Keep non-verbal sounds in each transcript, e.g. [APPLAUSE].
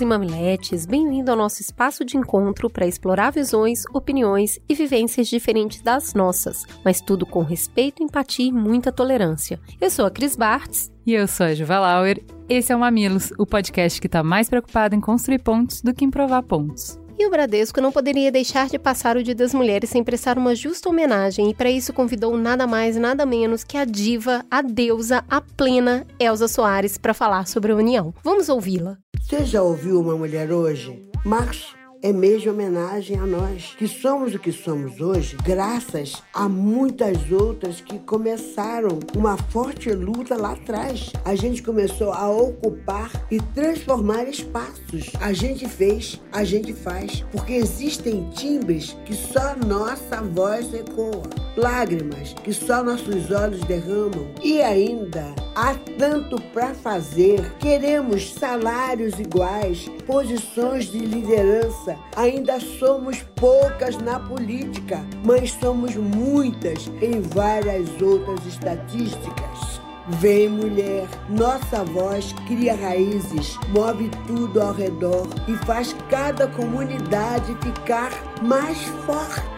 e mamiletes, bem-vindo ao nosso espaço de encontro para explorar visões, opiniões e vivências diferentes das nossas, mas tudo com respeito, empatia e muita tolerância. Eu sou a Cris Bartz. E eu sou a Juva Lauer. Esse é o Mamilos, o podcast que está mais preocupado em construir pontos do que em provar pontos. E o Bradesco não poderia deixar de passar o Dia das Mulheres sem prestar uma justa homenagem e para isso convidou nada mais nada menos que a diva, a deusa, a plena Elza Soares para falar sobre a união. Vamos ouvi-la. Você já ouviu uma mulher hoje? Março é de homenagem a nós, que somos o que somos hoje, graças a muitas outras que começaram uma forte luta lá atrás. A gente começou a ocupar e transformar espaços. A gente fez, a gente faz, porque existem timbres que só nossa voz ecoa, lágrimas que só nossos olhos derramam e ainda há tanto para fazer. Queremos salários iguais, posições de liderança Ainda somos poucas na política, mas somos muitas em várias outras estatísticas. Vem, mulher, nossa voz cria raízes, move tudo ao redor e faz cada comunidade ficar mais forte.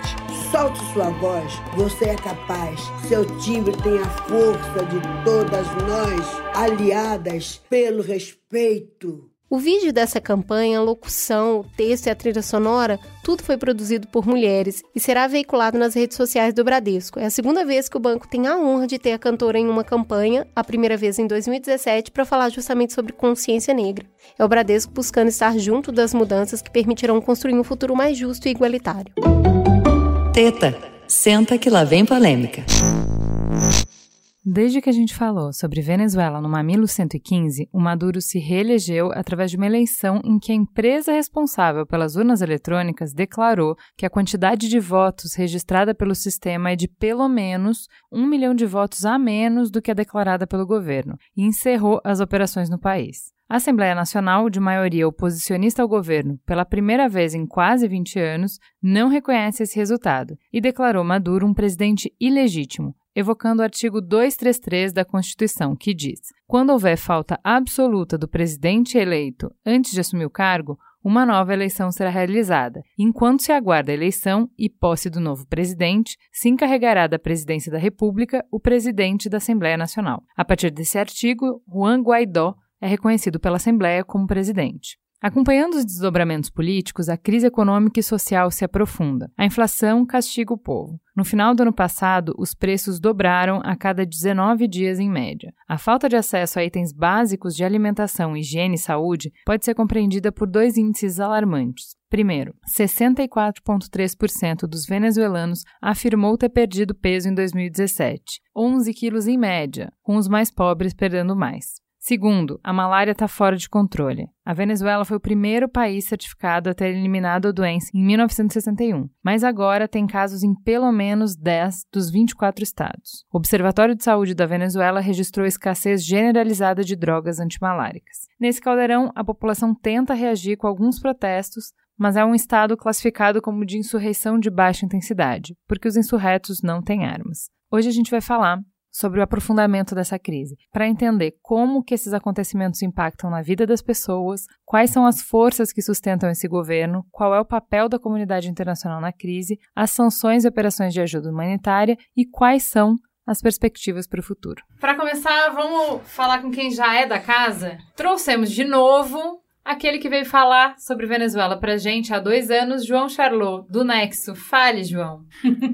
Solte sua voz, você é capaz. Seu timbre tem a força de todas nós, aliadas pelo respeito. O vídeo dessa campanha, a locução, o texto e a trilha sonora, tudo foi produzido por mulheres e será veiculado nas redes sociais do Bradesco. É a segunda vez que o banco tem a honra de ter a cantora em uma campanha, a primeira vez em 2017, para falar justamente sobre consciência negra. É o Bradesco buscando estar junto das mudanças que permitirão construir um futuro mais justo e igualitário. Teta, senta que lá vem polêmica. Desde que a gente falou sobre Venezuela no Mamilo 115, o Maduro se reelegeu através de uma eleição em que a empresa responsável pelas urnas eletrônicas declarou que a quantidade de votos registrada pelo sistema é de pelo menos um milhão de votos a menos do que a declarada pelo governo e encerrou as operações no país. A Assembleia Nacional, de maioria oposicionista ao governo, pela primeira vez em quase 20 anos, não reconhece esse resultado e declarou Maduro um presidente ilegítimo, evocando o artigo 233 da Constituição, que diz: quando houver falta absoluta do presidente eleito antes de assumir o cargo, uma nova eleição será realizada. Enquanto se aguarda a eleição e posse do novo presidente, se encarregará da presidência da República o presidente da Assembleia Nacional. A partir desse artigo, Juan Guaidó é reconhecido pela Assembleia como presidente. Acompanhando os desdobramentos políticos, a crise econômica e social se aprofunda. A inflação castiga o povo. No final do ano passado, os preços dobraram a cada 19 dias em média. A falta de acesso a itens básicos de alimentação, higiene e saúde pode ser compreendida por dois índices alarmantes. Primeiro, 64,3% dos venezuelanos afirmou ter perdido peso em 2017, 11 quilos em média, com os mais pobres perdendo mais. Segundo, a malária está fora de controle. A Venezuela foi o primeiro país certificado a ter eliminado a doença em 1961, mas agora tem casos em pelo menos 10 dos 24 estados. O Observatório de Saúde da Venezuela registrou escassez generalizada de drogas antimaláricas. Nesse caldeirão, a população tenta reagir com alguns protestos, mas é um estado classificado como de insurreição de baixa intensidade, porque os insurretos não têm armas. Hoje a gente vai falar sobre o aprofundamento dessa crise, para entender como que esses acontecimentos impactam na vida das pessoas, quais são as forças que sustentam esse governo, qual é o papel da comunidade internacional na crise, as sanções e operações de ajuda humanitária e quais são as perspectivas para o futuro. Para começar, vamos falar com quem já é da casa. Trouxemos de novo Aquele que veio falar sobre Venezuela pra gente há dois anos, João Charlot, do Nexo. Fale, João.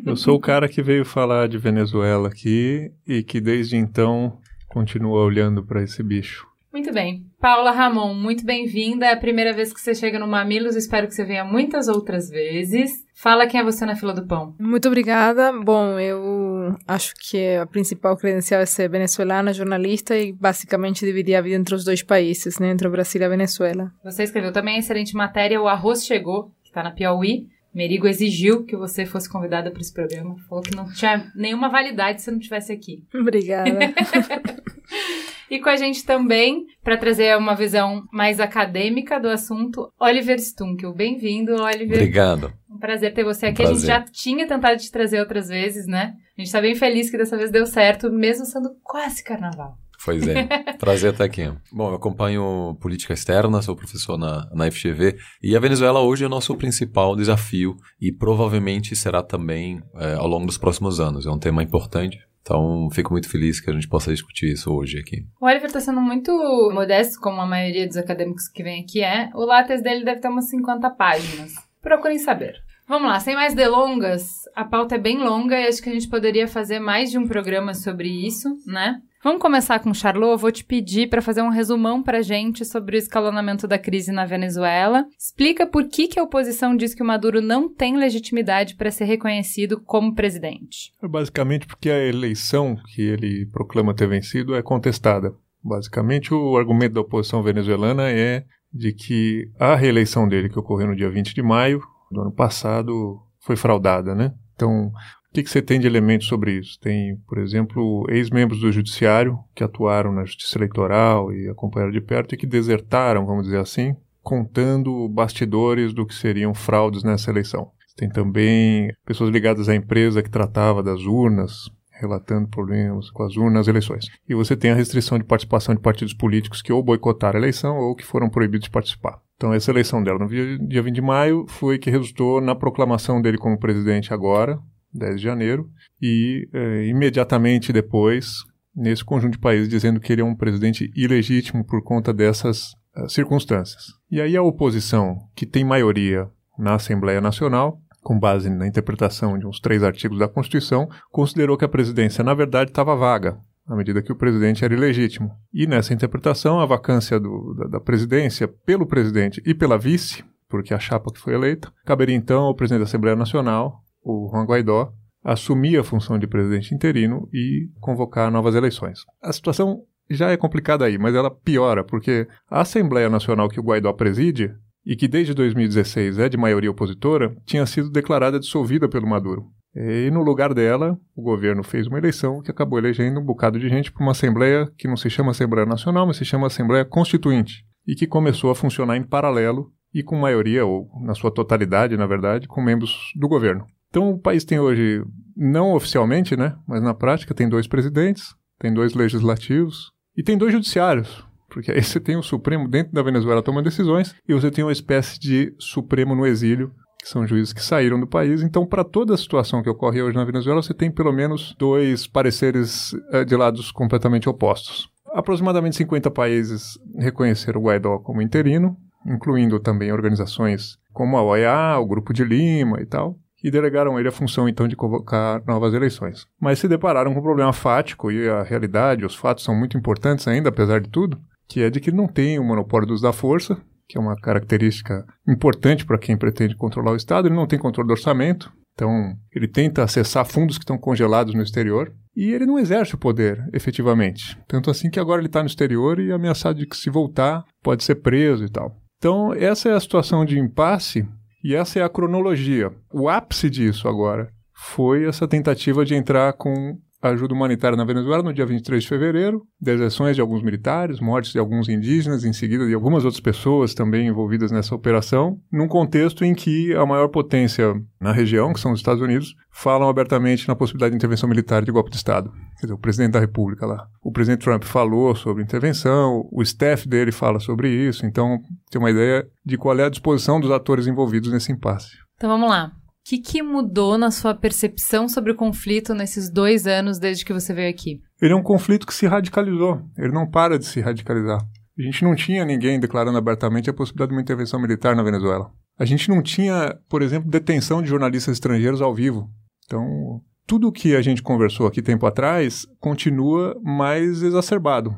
Eu sou o cara que veio falar de Venezuela aqui e que desde então continua olhando para esse bicho. Muito bem. Paula Ramon, muito bem-vinda. É a primeira vez que você chega no Mamilos, espero que você venha muitas outras vezes. Fala quem é você na fila do pão. Muito obrigada. Bom, eu acho que a principal credencial é ser venezuelana, jornalista e basicamente dividir a vida entre os dois países, né? Entre o Brasil e a Venezuela. Você escreveu também a excelente matéria O Arroz Chegou, que está na Piauí. Merigo exigiu que você fosse convidada para esse programa. Falou que não tinha nenhuma validade se você não estivesse aqui. [LAUGHS] Obrigada. [LAUGHS] E com a gente também, para trazer uma visão mais acadêmica do assunto, Oliver Stunkel. Bem-vindo, Oliver. Obrigado. Um prazer ter você aqui. Um a gente já tinha tentado te trazer outras vezes, né? A gente tá bem feliz que dessa vez deu certo, mesmo sendo quase carnaval. Pois é, [LAUGHS] prazer estar aqui. Bom, eu acompanho política externa, sou professor na, na FGV e a Venezuela hoje é o nosso principal desafio e provavelmente será também é, ao longo dos próximos anos. É um tema importante, então fico muito feliz que a gente possa discutir isso hoje aqui. O Oliver está sendo muito modesto, como a maioria dos acadêmicos que vem aqui é. O látex dele deve ter umas 50 páginas. Procurem saber. Vamos lá, sem mais delongas, a pauta é bem longa e acho que a gente poderia fazer mais de um programa sobre isso, né? Vamos começar com Charlot. Vou te pedir para fazer um resumão para gente sobre o escalonamento da crise na Venezuela. Explica por que, que a oposição diz que o Maduro não tem legitimidade para ser reconhecido como presidente. Basicamente porque a eleição que ele proclama ter vencido é contestada. Basicamente, o argumento da oposição venezuelana é de que a reeleição dele, que ocorreu no dia 20 de maio do ano passado, foi fraudada, né? Então, o que, que você tem de elementos sobre isso? Tem, por exemplo, ex-membros do judiciário que atuaram na justiça eleitoral e acompanharam de perto e que desertaram, vamos dizer assim, contando bastidores do que seriam fraudes nessa eleição. Tem também pessoas ligadas à empresa que tratava das urnas, relatando problemas com as urnas nas eleições. E você tem a restrição de participação de partidos políticos que ou boicotaram a eleição ou que foram proibidos de participar. Então, essa eleição dela no dia 20 de maio foi que resultou na proclamação dele como presidente agora, 10 de janeiro, e eh, imediatamente depois, nesse conjunto de países, dizendo que ele é um presidente ilegítimo por conta dessas uh, circunstâncias. E aí a oposição, que tem maioria na Assembleia Nacional, com base na interpretação de uns três artigos da Constituição, considerou que a presidência, na verdade, estava vaga, à medida que o presidente era ilegítimo. E nessa interpretação, a vacância do, da, da presidência pelo presidente e pela vice, porque a chapa que foi eleita, caberia então ao presidente da Assembleia Nacional, o Juan Guaidó, assumir a função de presidente interino e convocar novas eleições. A situação já é complicada aí, mas ela piora, porque a Assembleia Nacional que o Guaidó preside e que desde 2016 é de maioria opositora, tinha sido declarada dissolvida pelo Maduro. E no lugar dela, o governo fez uma eleição que acabou elegendo um bocado de gente para uma Assembleia que não se chama Assembleia Nacional, mas se chama Assembleia Constituinte, e que começou a funcionar em paralelo e com maioria, ou na sua totalidade, na verdade, com membros do governo. Então o país tem hoje, não oficialmente, né, mas na prática, tem dois presidentes, tem dois legislativos e tem dois judiciários. Porque aí [LAUGHS] você tem o Supremo dentro da Venezuela tomando decisões e você tem uma espécie de Supremo no exílio, que são juízes que saíram do país. Então, para toda a situação que ocorre hoje na Venezuela, você tem pelo menos dois pareceres eh, de lados completamente opostos. Aproximadamente 50 países reconheceram o Guaidó como interino, incluindo também organizações como a OEA, o Grupo de Lima e tal, e delegaram ele a função então de convocar novas eleições. Mas se depararam com um problema fático e a realidade, os fatos são muito importantes ainda, apesar de tudo, que é de que ele não tem o monopólio do uso da força, que é uma característica importante para quem pretende controlar o Estado, ele não tem controle do orçamento, então ele tenta acessar fundos que estão congelados no exterior, e ele não exerce o poder efetivamente. Tanto assim que agora ele está no exterior e ameaçado de que se voltar pode ser preso e tal. Então essa é a situação de impasse e essa é a cronologia. O ápice disso agora foi essa tentativa de entrar com ajuda humanitária na Venezuela no dia 23 de fevereiro, deserções de alguns militares, mortes de alguns indígenas, em seguida de algumas outras pessoas também envolvidas nessa operação, num contexto em que a maior potência na região, que são os Estados Unidos, falam abertamente na possibilidade de intervenção militar de golpe de Estado. Quer dizer, o presidente da República lá. O presidente Trump falou sobre intervenção, o staff dele fala sobre isso, então tem uma ideia de qual é a disposição dos atores envolvidos nesse impasse. Então vamos lá. Que, que, mudou na sua percepção sobre o conflito nesses dois anos desde que você veio aqui? Ele é um conflito que se radicalizou. Ele não para de se radicalizar. A gente não tinha ninguém declarando abertamente a possibilidade de uma intervenção militar na Venezuela. A gente não tinha, por exemplo, detenção de jornalistas estrangeiros ao vivo. Então, tudo o que a gente conversou aqui tempo atrás continua mais exacerbado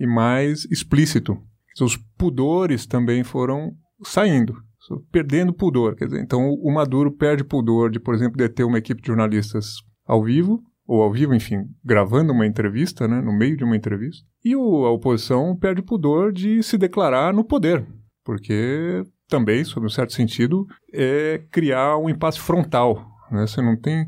e mais explícito. Os pudores também foram saindo perdendo pudor. Quer dizer, então o Maduro perde pudor de, por exemplo, deter uma equipe de jornalistas ao vivo, ou ao vivo, enfim, gravando uma entrevista, né, no meio de uma entrevista. E o, a oposição perde pudor de se declarar no poder, porque também, sob um certo sentido, é criar um impasse frontal. Né? Você não tem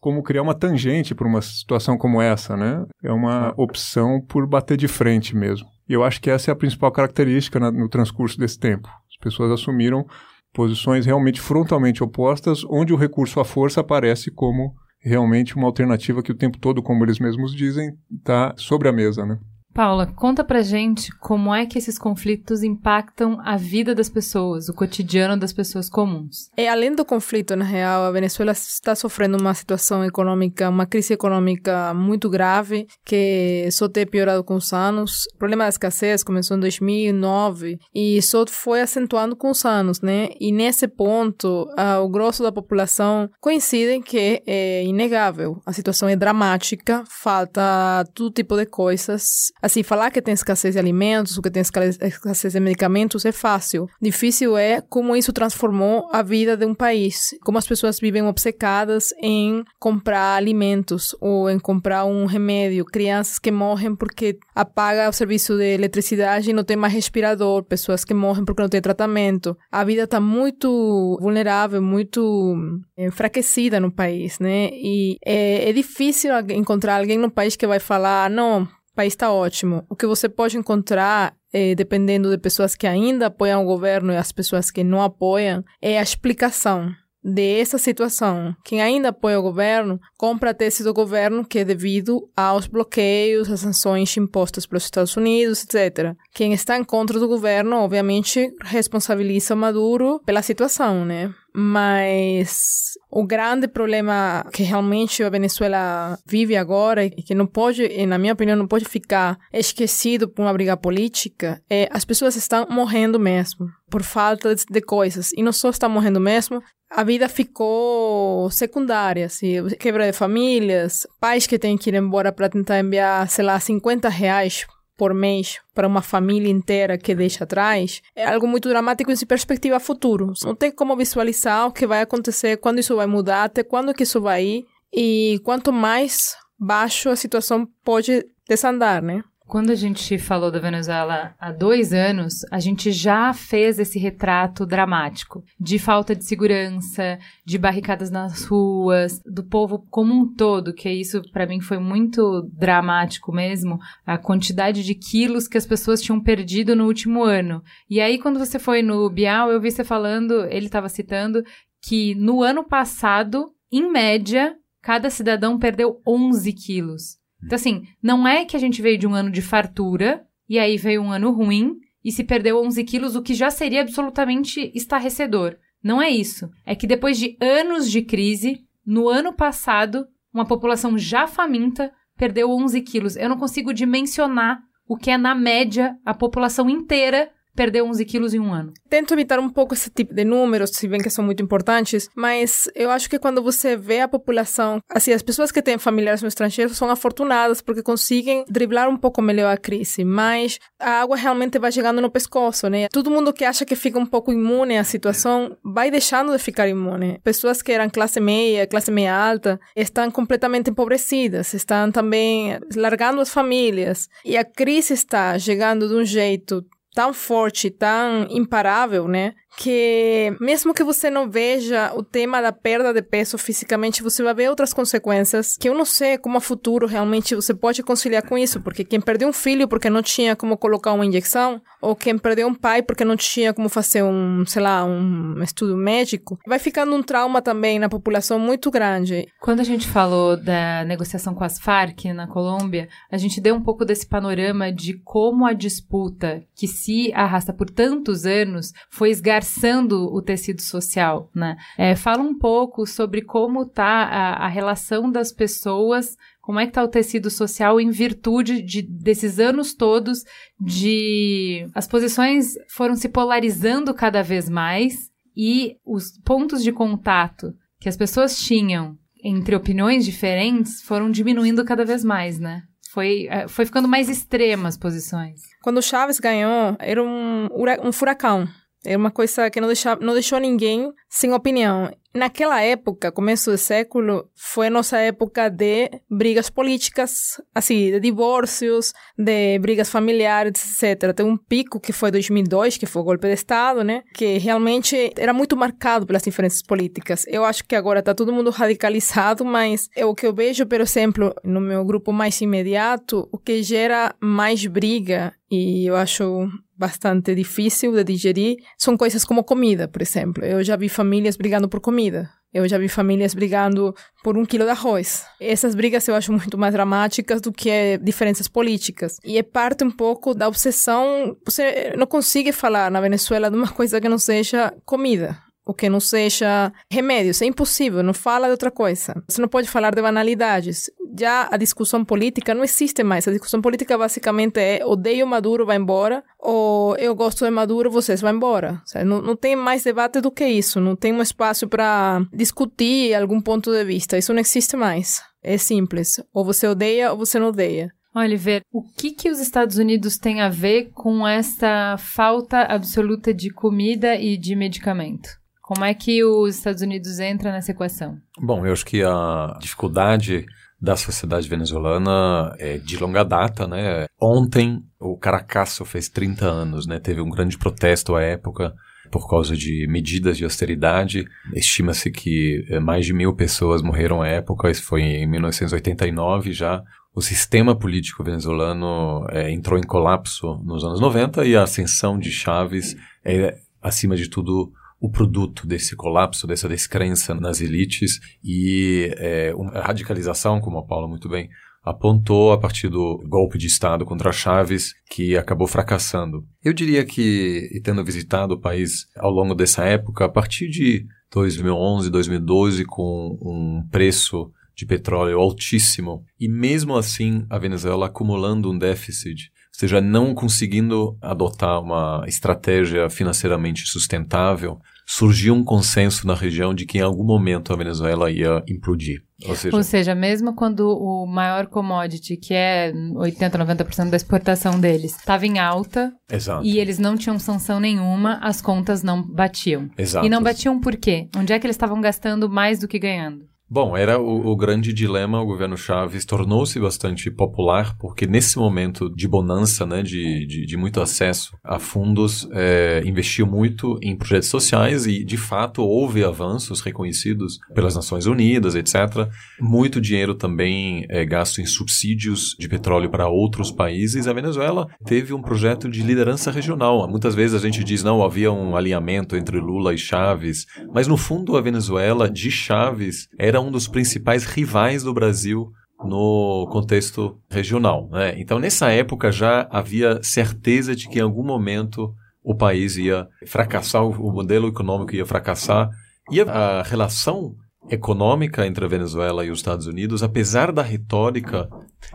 como criar uma tangente para uma situação como essa, né? É uma opção por bater de frente mesmo. E eu acho que essa é a principal característica na, no transcurso desse tempo. As pessoas assumiram posições realmente frontalmente opostas, onde o recurso à força aparece como realmente uma alternativa que o tempo todo, como eles mesmos dizem, está sobre a mesa, né? Paula, conta pra gente como é que esses conflitos impactam a vida das pessoas, o cotidiano das pessoas comuns. É, além do conflito, na real, a Venezuela está sofrendo uma situação econômica, uma crise econômica muito grave, que só tem piorado com os anos. O problema da escassez começou em 2009 e só foi acentuando com os anos, né? E nesse ponto, o grosso da população coincide que é inegável. A situação é dramática, falta todo tipo de coisas Assim, falar que tem escassez de alimentos, que tem escassez de medicamentos é fácil. Difícil é como isso transformou a vida de um país. Como as pessoas vivem obcecadas em comprar alimentos ou em comprar um remédio. Crianças que morrem porque apaga o serviço de eletricidade e não tem mais respirador. Pessoas que morrem porque não tem tratamento. A vida está muito vulnerável, muito enfraquecida no país, né? E é, é difícil encontrar alguém no país que vai falar, não, o país está ótimo. O que você pode encontrar, eh, dependendo de pessoas que ainda apoiam o governo e as pessoas que não apoiam, é a explicação dessa situação. Quem ainda apoia o governo compra a tese do governo que é devido aos bloqueios, às sanções impostas pelos Estados Unidos, etc. Quem está em contra do governo, obviamente, responsabiliza Maduro pela situação, né? Mas o grande problema que realmente a Venezuela vive agora e que não pode, na minha opinião, não pode ficar esquecido por uma briga política é as pessoas estão morrendo mesmo por falta de coisas. E não só estão morrendo mesmo, a vida ficou secundária, assim, quebra de famílias, pais que têm que ir embora para tentar enviar, sei lá, 50 reais por mês para uma família inteira que deixa atrás, é algo muito dramático em perspectiva futuro. Não tem como visualizar o que vai acontecer, quando isso vai mudar, até quando que isso vai ir e quanto mais baixo a situação pode desandar, né? Quando a gente falou da Venezuela há dois anos, a gente já fez esse retrato dramático de falta de segurança, de barricadas nas ruas, do povo como um todo, que isso para mim foi muito dramático mesmo, a quantidade de quilos que as pessoas tinham perdido no último ano. E aí, quando você foi no Bial, eu vi você falando, ele estava citando, que no ano passado, em média, cada cidadão perdeu 11 quilos. Então, assim, não é que a gente veio de um ano de fartura e aí veio um ano ruim e se perdeu 11 quilos, o que já seria absolutamente estarrecedor. Não é isso. É que depois de anos de crise, no ano passado, uma população já faminta perdeu 11 quilos. Eu não consigo dimensionar o que é, na média, a população inteira perder 11 quilos em um ano. Tento evitar um pouco esse tipo de números, se bem que são muito importantes, mas eu acho que quando você vê a população, assim, as pessoas que têm familiares no estrangeiro são afortunadas porque conseguem driblar um pouco melhor a crise, mas a água realmente vai chegando no pescoço, né? Todo mundo que acha que fica um pouco imune à situação vai deixando de ficar imune. Pessoas que eram classe meia, classe meia alta, estão completamente empobrecidas, estão também largando as famílias. E a crise está chegando de um jeito tão forte, tão imparável, né? Que mesmo que você não veja o tema da perda de peso fisicamente, você vai ver outras consequências que eu não sei como a futuro realmente você pode conciliar com isso, porque quem perdeu um filho porque não tinha como colocar uma injeção, ou quem perdeu um pai porque não tinha como fazer um, sei lá, um estudo médico, vai ficando um trauma também na população muito grande. Quando a gente falou da negociação com as Farc na Colômbia, a gente deu um pouco desse panorama de como a disputa que se arrasta por tantos anos foi esgar esgarçando o tecido social, né? É, fala um pouco sobre como tá a, a relação das pessoas como é que está o tecido social em virtude de, desses anos todos de as posições foram se polarizando cada vez mais e os pontos de contato que as pessoas tinham entre opiniões diferentes foram diminuindo cada vez mais, né? Foi, é, foi ficando mais extremas posições. Quando o Chaves ganhou, era um, um furacão é uma coisa que não, deixa, não deixou ninguém sem opinião. naquela época, começo do século, foi nossa época de brigas políticas, assim, de divórcios, de brigas familiares, etc. Tem um pico que foi 2002, que foi o golpe de Estado, né? Que realmente era muito marcado pelas diferenças políticas. Eu acho que agora está todo mundo radicalizado, mas é o que eu vejo, por exemplo, no meu grupo mais imediato, o que gera mais briga e eu acho bastante difícil de digerir são coisas como comida, por exemplo. Eu já vi famílias brigando por comida. Eu já vi famílias brigando por um quilo de arroz. Essas brigas eu acho muito mais dramáticas do que diferenças políticas. E é parte um pouco da obsessão. Você não consegue falar na Venezuela de uma coisa que não seja comida o que não seja remédios. É impossível, não fala de outra coisa. Você não pode falar de banalidades. Já a discussão política não existe mais. A discussão política basicamente é odeio Maduro, vai embora, ou eu gosto de Maduro, vocês vão embora. Não, não tem mais debate do que isso. Não tem um espaço para discutir algum ponto de vista. Isso não existe mais. É simples. Ou você odeia ou você não odeia. Oliver, o que, que os Estados Unidos têm a ver com essa falta absoluta de comida e de medicamento? Como é que os Estados Unidos entram nessa equação? Bom, eu acho que a dificuldade da sociedade venezuelana é de longa data, né? Ontem o Caracasso fez 30 anos, né? Teve um grande protesto à época por causa de medidas de austeridade. Estima-se que eh, mais de mil pessoas morreram à época, isso foi em 1989 já. O sistema político venezuelano é, entrou em colapso nos anos 90 e a ascensão de Chaves é, acima de tudo, o produto desse colapso, dessa descrença nas elites e é, a radicalização, como a Paula muito bem apontou a partir do golpe de Estado contra Chaves, que acabou fracassando. Eu diria que, tendo visitado o país ao longo dessa época, a partir de 2011, 2012, com um preço de petróleo altíssimo, e mesmo assim a Venezuela acumulando um déficit ou seja, não conseguindo adotar uma estratégia financeiramente sustentável, surgiu um consenso na região de que em algum momento a Venezuela ia implodir. Ou seja, Ou seja mesmo quando o maior commodity, que é 80, 90% da exportação deles, estava em alta Exato. e eles não tinham sanção nenhuma, as contas não batiam. Exato. E não batiam por quê? Onde é que eles estavam gastando mais do que ganhando? Bom, era o, o, grande dilema. O governo Chaves tornou-se bastante popular porque nesse momento de bonança, né, de, de, de muito acesso a fundos, é, investiu muito em projetos sociais e, de fato, houve avanços reconhecidos pelas Nações Unidas, etc. Muito dinheiro também é gasto em subsídios de petróleo para outros países. A Venezuela teve um projeto de liderança regional. Muitas vezes a gente diz não havia um alinhamento entre Lula e Chaves, mas no fundo a Venezuela de Chaves era um dos principais rivais do Brasil no contexto regional. Né? Então, nessa época já havia certeza de que em algum momento o país ia fracassar, o modelo econômico ia fracassar, e a relação econômica entre a Venezuela e os Estados Unidos, apesar da retórica,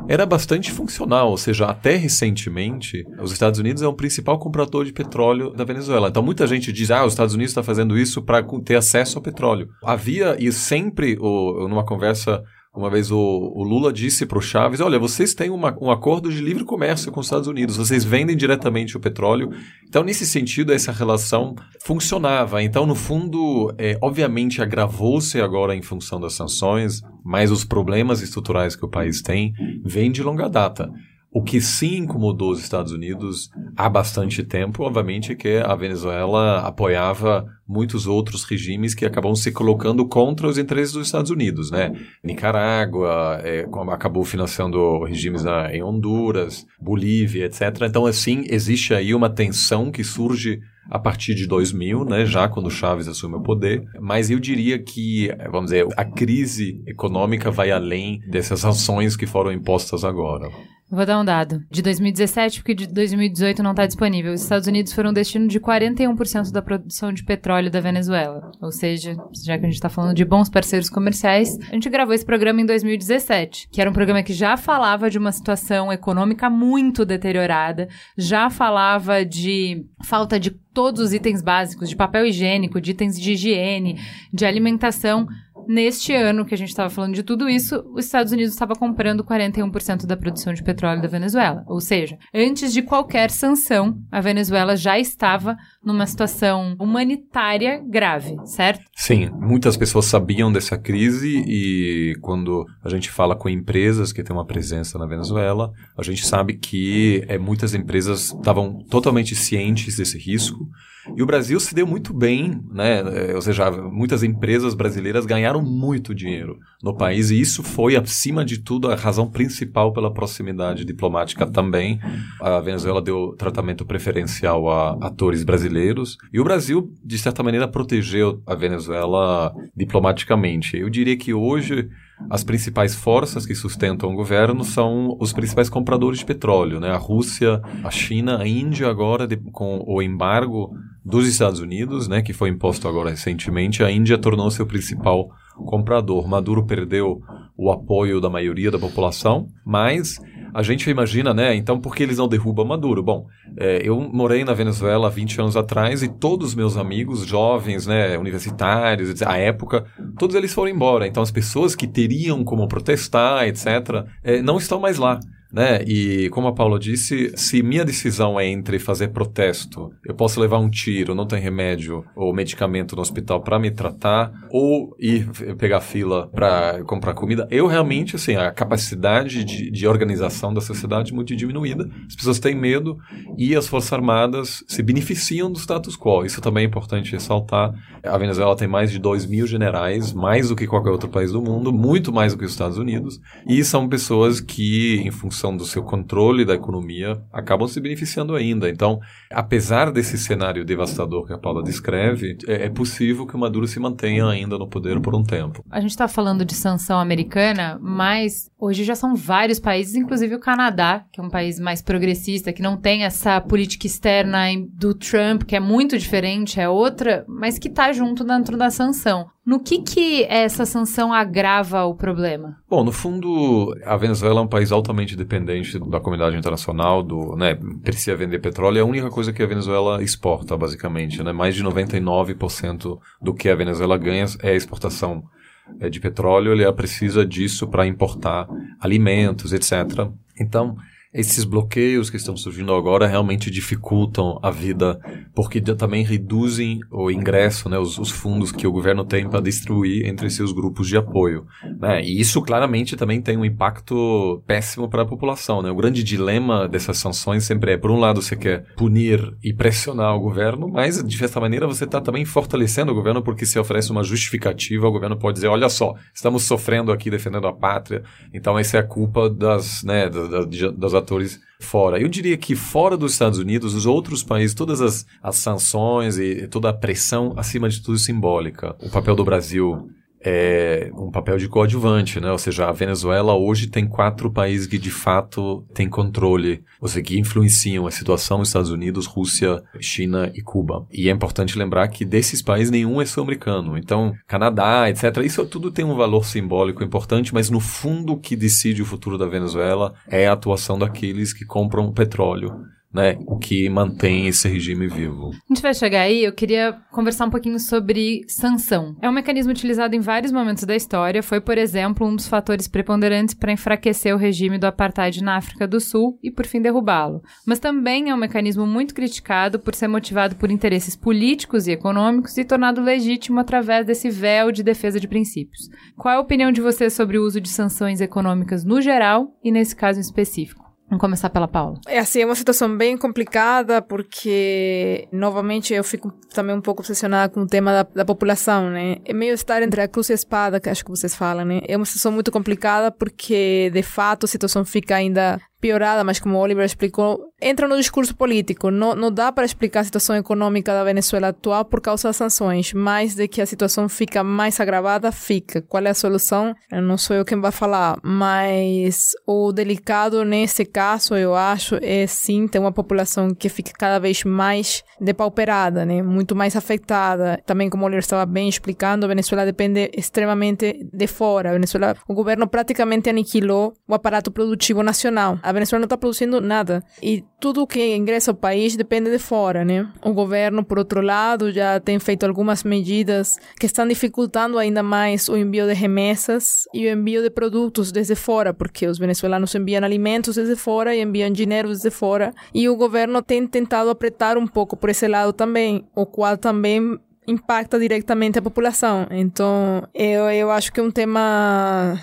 era bastante funcional, ou seja, até recentemente, os Estados Unidos é o principal comprador de petróleo da Venezuela. Então muita gente diz, ah, os Estados Unidos está fazendo isso para ter acesso ao petróleo. Havia, e sempre, numa conversa uma vez o, o Lula disse para o Chaves: Olha, vocês têm uma, um acordo de livre comércio com os Estados Unidos, vocês vendem diretamente o petróleo. Então, nesse sentido, essa relação funcionava. Então, no fundo, é, obviamente agravou-se agora em função das sanções, mas os problemas estruturais que o país tem vêm de longa data. O que sim incomodou os Estados Unidos há bastante tempo, obviamente, é que a Venezuela apoiava muitos outros regimes que acabam se colocando contra os interesses dos Estados Unidos, né? Nicarágua é, acabou financiando regimes na, em Honduras, Bolívia, etc. Então, assim, existe aí uma tensão que surge a partir de 2000, né, já quando Chaves assume o poder, mas eu diria que, vamos dizer, a crise econômica vai além dessas ações que foram impostas agora. Vou dar um dado. De 2017, porque de 2018 não está disponível. Os Estados Unidos foram destino de 41% da produção de petróleo da Venezuela. Ou seja, já que a gente está falando de bons parceiros comerciais, a gente gravou esse programa em 2017, que era um programa que já falava de uma situação econômica muito deteriorada, já falava de falta de todos os itens básicos, de papel higiênico, de itens de higiene, de alimentação neste ano que a gente estava falando de tudo isso, os Estados Unidos estava comprando 41% da produção de petróleo da Venezuela. Ou seja, antes de qualquer sanção, a Venezuela já estava numa situação humanitária grave, certo? Sim, muitas pessoas sabiam dessa crise e quando a gente fala com empresas que têm uma presença na Venezuela, a gente sabe que é, muitas empresas estavam totalmente cientes desse risco e o Brasil se deu muito bem, né? É, ou seja, muitas empresas brasileiras ganharam muito dinheiro no país e isso foi, acima de tudo, a razão principal pela proximidade diplomática também. A Venezuela deu tratamento preferencial a atores brasileiros e o Brasil, de certa maneira, protegeu a Venezuela diplomaticamente. Eu diria que hoje as principais forças que sustentam o governo são os principais compradores de petróleo, né? A Rússia, a China, a Índia agora de, com o embargo dos Estados Unidos, né, que foi imposto agora recentemente, a Índia tornou-se o principal comprador. Maduro perdeu o apoio da maioria da população, mas a gente imagina, né? Então, por que eles não derrubam Maduro? Bom, é, eu morei na Venezuela há 20 anos atrás e todos os meus amigos, jovens, né, universitários, à época, todos eles foram embora. Então, as pessoas que teriam como protestar, etc., é, não estão mais lá. Né? E como a Paula disse, se minha decisão é entre fazer protesto, eu posso levar um tiro, não tem remédio ou medicamento no hospital para me tratar, ou ir pegar fila para comprar comida, eu realmente, assim, a capacidade de, de organização da sociedade é muito diminuída. As pessoas têm medo e as Forças Armadas se beneficiam do status quo. Isso também é importante ressaltar. A Venezuela tem mais de 2 mil generais, mais do que qualquer outro país do mundo, muito mais do que os Estados Unidos, e são pessoas que, em função função do seu controle da economia, acabam se beneficiando ainda. Então, apesar desse cenário devastador que a Paula descreve, é, é possível que o Maduro se mantenha ainda no poder por um tempo. A gente está falando de sanção americana, mas hoje já são vários países, inclusive o Canadá, que é um país mais progressista, que não tem essa política externa do Trump, que é muito diferente, é outra, mas que está junto dentro da sanção. No que que essa sanção agrava o problema? Bom, no fundo, a Venezuela é um país altamente dependente da comunidade internacional, do, né, precisa vender petróleo, é a única coisa que a Venezuela exporta, basicamente, né? Mais de 99% do que a Venezuela ganha é exportação é, de petróleo, ela precisa disso para importar alimentos, etc. Então, esses bloqueios que estão surgindo agora realmente dificultam a vida, porque também reduzem o ingresso, né, os, os fundos que o governo tem para distribuir entre seus grupos de apoio. Né? E isso claramente também tem um impacto péssimo para a população. Né? O grande dilema dessas sanções sempre é, por um lado, você quer punir e pressionar o governo, mas de certa maneira você está também fortalecendo o governo porque se oferece uma justificativa, o governo pode dizer, olha só, estamos sofrendo aqui defendendo a pátria, então essa é a culpa das, né, das, das atores fora. Eu diria que fora dos Estados Unidos, os outros países, todas as, as sanções e toda a pressão, acima de tudo, simbólica. O papel do Brasil é um papel de coadjuvante, né? Ou seja, a Venezuela hoje tem quatro países que de fato têm controle, ou seja, que influenciam a situação Estados Unidos, Rússia, China e Cuba. E é importante lembrar que desses países nenhum é sul-americano. Então, Canadá, etc. Isso tudo tem um valor simbólico importante, mas no fundo o que decide o futuro da Venezuela é a atuação daqueles que compram petróleo né, o que mantém esse regime vivo. A gente vai chegar aí, eu queria conversar um pouquinho sobre sanção. É um mecanismo utilizado em vários momentos da história, foi, por exemplo, um dos fatores preponderantes para enfraquecer o regime do apartheid na África do Sul e, por fim, derrubá-lo. Mas também é um mecanismo muito criticado por ser motivado por interesses políticos e econômicos e tornado legítimo através desse véu de defesa de princípios. Qual é a opinião de vocês sobre o uso de sanções econômicas no geral e nesse caso específico? Vamos começar pela Paula. É assim, é uma situação bem complicada porque, novamente, eu fico também um pouco obsessionada com o tema da, da população, né? É meio estar entre a cruz e a espada, que acho que vocês falam, né? É uma situação muito complicada porque, de fato, a situação fica ainda piorada, mas como o Oliver explicou, entra no discurso político. Não, não dá para explicar a situação econômica da Venezuela atual por causa das sanções, mas de que a situação fica mais agravada, fica. Qual é a solução? Eu não sou eu quem vai falar, mas o delicado nesse caso, eu acho, é sim ter uma população que fica cada vez mais depauperada, né? muito mais afetada. Também, como o Oliver estava bem explicando, a Venezuela depende extremamente de fora. A Venezuela, o governo praticamente aniquilou o aparato produtivo nacional A Venezuela não está produzindo nada. E tudo que ingressa ao país depende de fora, né? O governo, por outro lado, já tem feito algumas medidas que estão dificultando ainda mais o envio de remessas e o envio de produtos desde fora, porque os venezuelanos enviam alimentos desde fora e enviam dinheiro desde fora. E o governo tem tentado apertar um pouco por esse lado também, o qual também impacta diretamente a população. Então, eu, eu acho que é um tema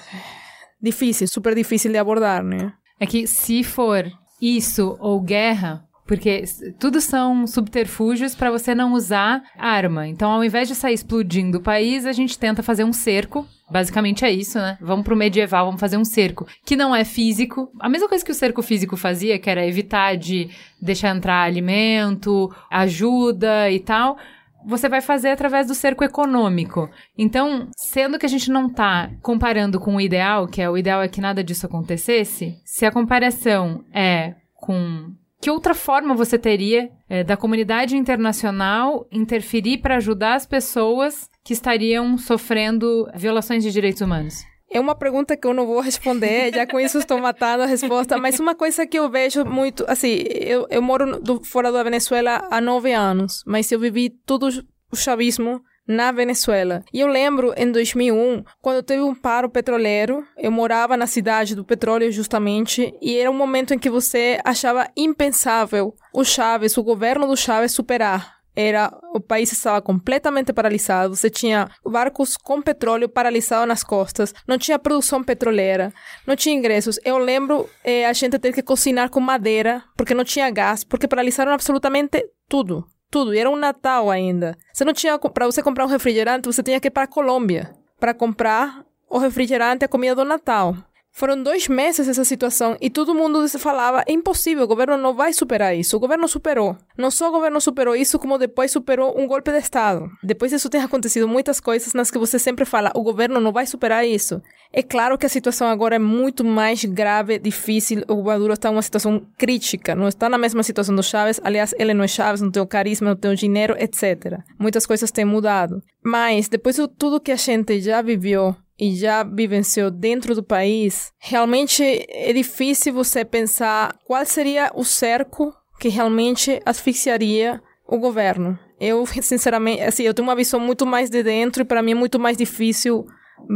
difícil, super difícil de abordar, né? É que se for isso ou guerra, porque tudo são subterfúgios para você não usar arma. Então, ao invés de sair explodindo o país, a gente tenta fazer um cerco. Basicamente é isso, né? Vamos pro medieval, vamos fazer um cerco. Que não é físico. A mesma coisa que o cerco físico fazia, que era evitar de deixar entrar alimento, ajuda e tal você vai fazer através do cerco econômico. Então, sendo que a gente não está comparando com o ideal, que é o ideal é que nada disso acontecesse, se a comparação é com que outra forma você teria é, da comunidade internacional interferir para ajudar as pessoas que estariam sofrendo violações de direitos humanos? É uma pergunta que eu não vou responder, já com isso estou matando a resposta, mas uma coisa que eu vejo muito, assim, eu, eu moro do, fora da Venezuela há nove anos, mas eu vivi todo o chavismo na Venezuela. E eu lembro em 2001, quando teve um paro petroleiro, eu morava na cidade do petróleo justamente, e era um momento em que você achava impensável o Chávez, o governo do Chávez superar era o país estava completamente paralisado. Você tinha barcos com petróleo paralisados nas costas. Não tinha produção petroleira. Não tinha ingressos. Eu lembro eh, a gente ter que cozinhar com madeira porque não tinha gás, porque paralisaram absolutamente tudo, tudo. E era um Natal ainda. Você não tinha para você comprar um refrigerante, você tinha que ir para a Colômbia para comprar o refrigerante, a comida do Natal. Foram dois meses essa situação e todo mundo falava: é impossível, o governo não vai superar isso. O governo superou. Não só o governo superou isso, como depois superou um golpe de Estado. Depois disso tem acontecido muitas coisas nas que você sempre fala: o governo não vai superar isso. É claro que a situação agora é muito mais grave, difícil. O Maduro está em uma situação crítica, não está na mesma situação do Chávez. Aliás, ele não é Chávez, não tem o carisma, não tem o dinheiro, etc. Muitas coisas têm mudado. Mas depois de tudo que a gente já viveu e já vivenciou dentro do país, realmente é difícil você pensar qual seria o cerco que realmente asfixiaria o governo. Eu, [LAUGHS] sinceramente, assim, eu tenho uma visão muito mais de dentro e para mim é muito mais difícil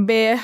ver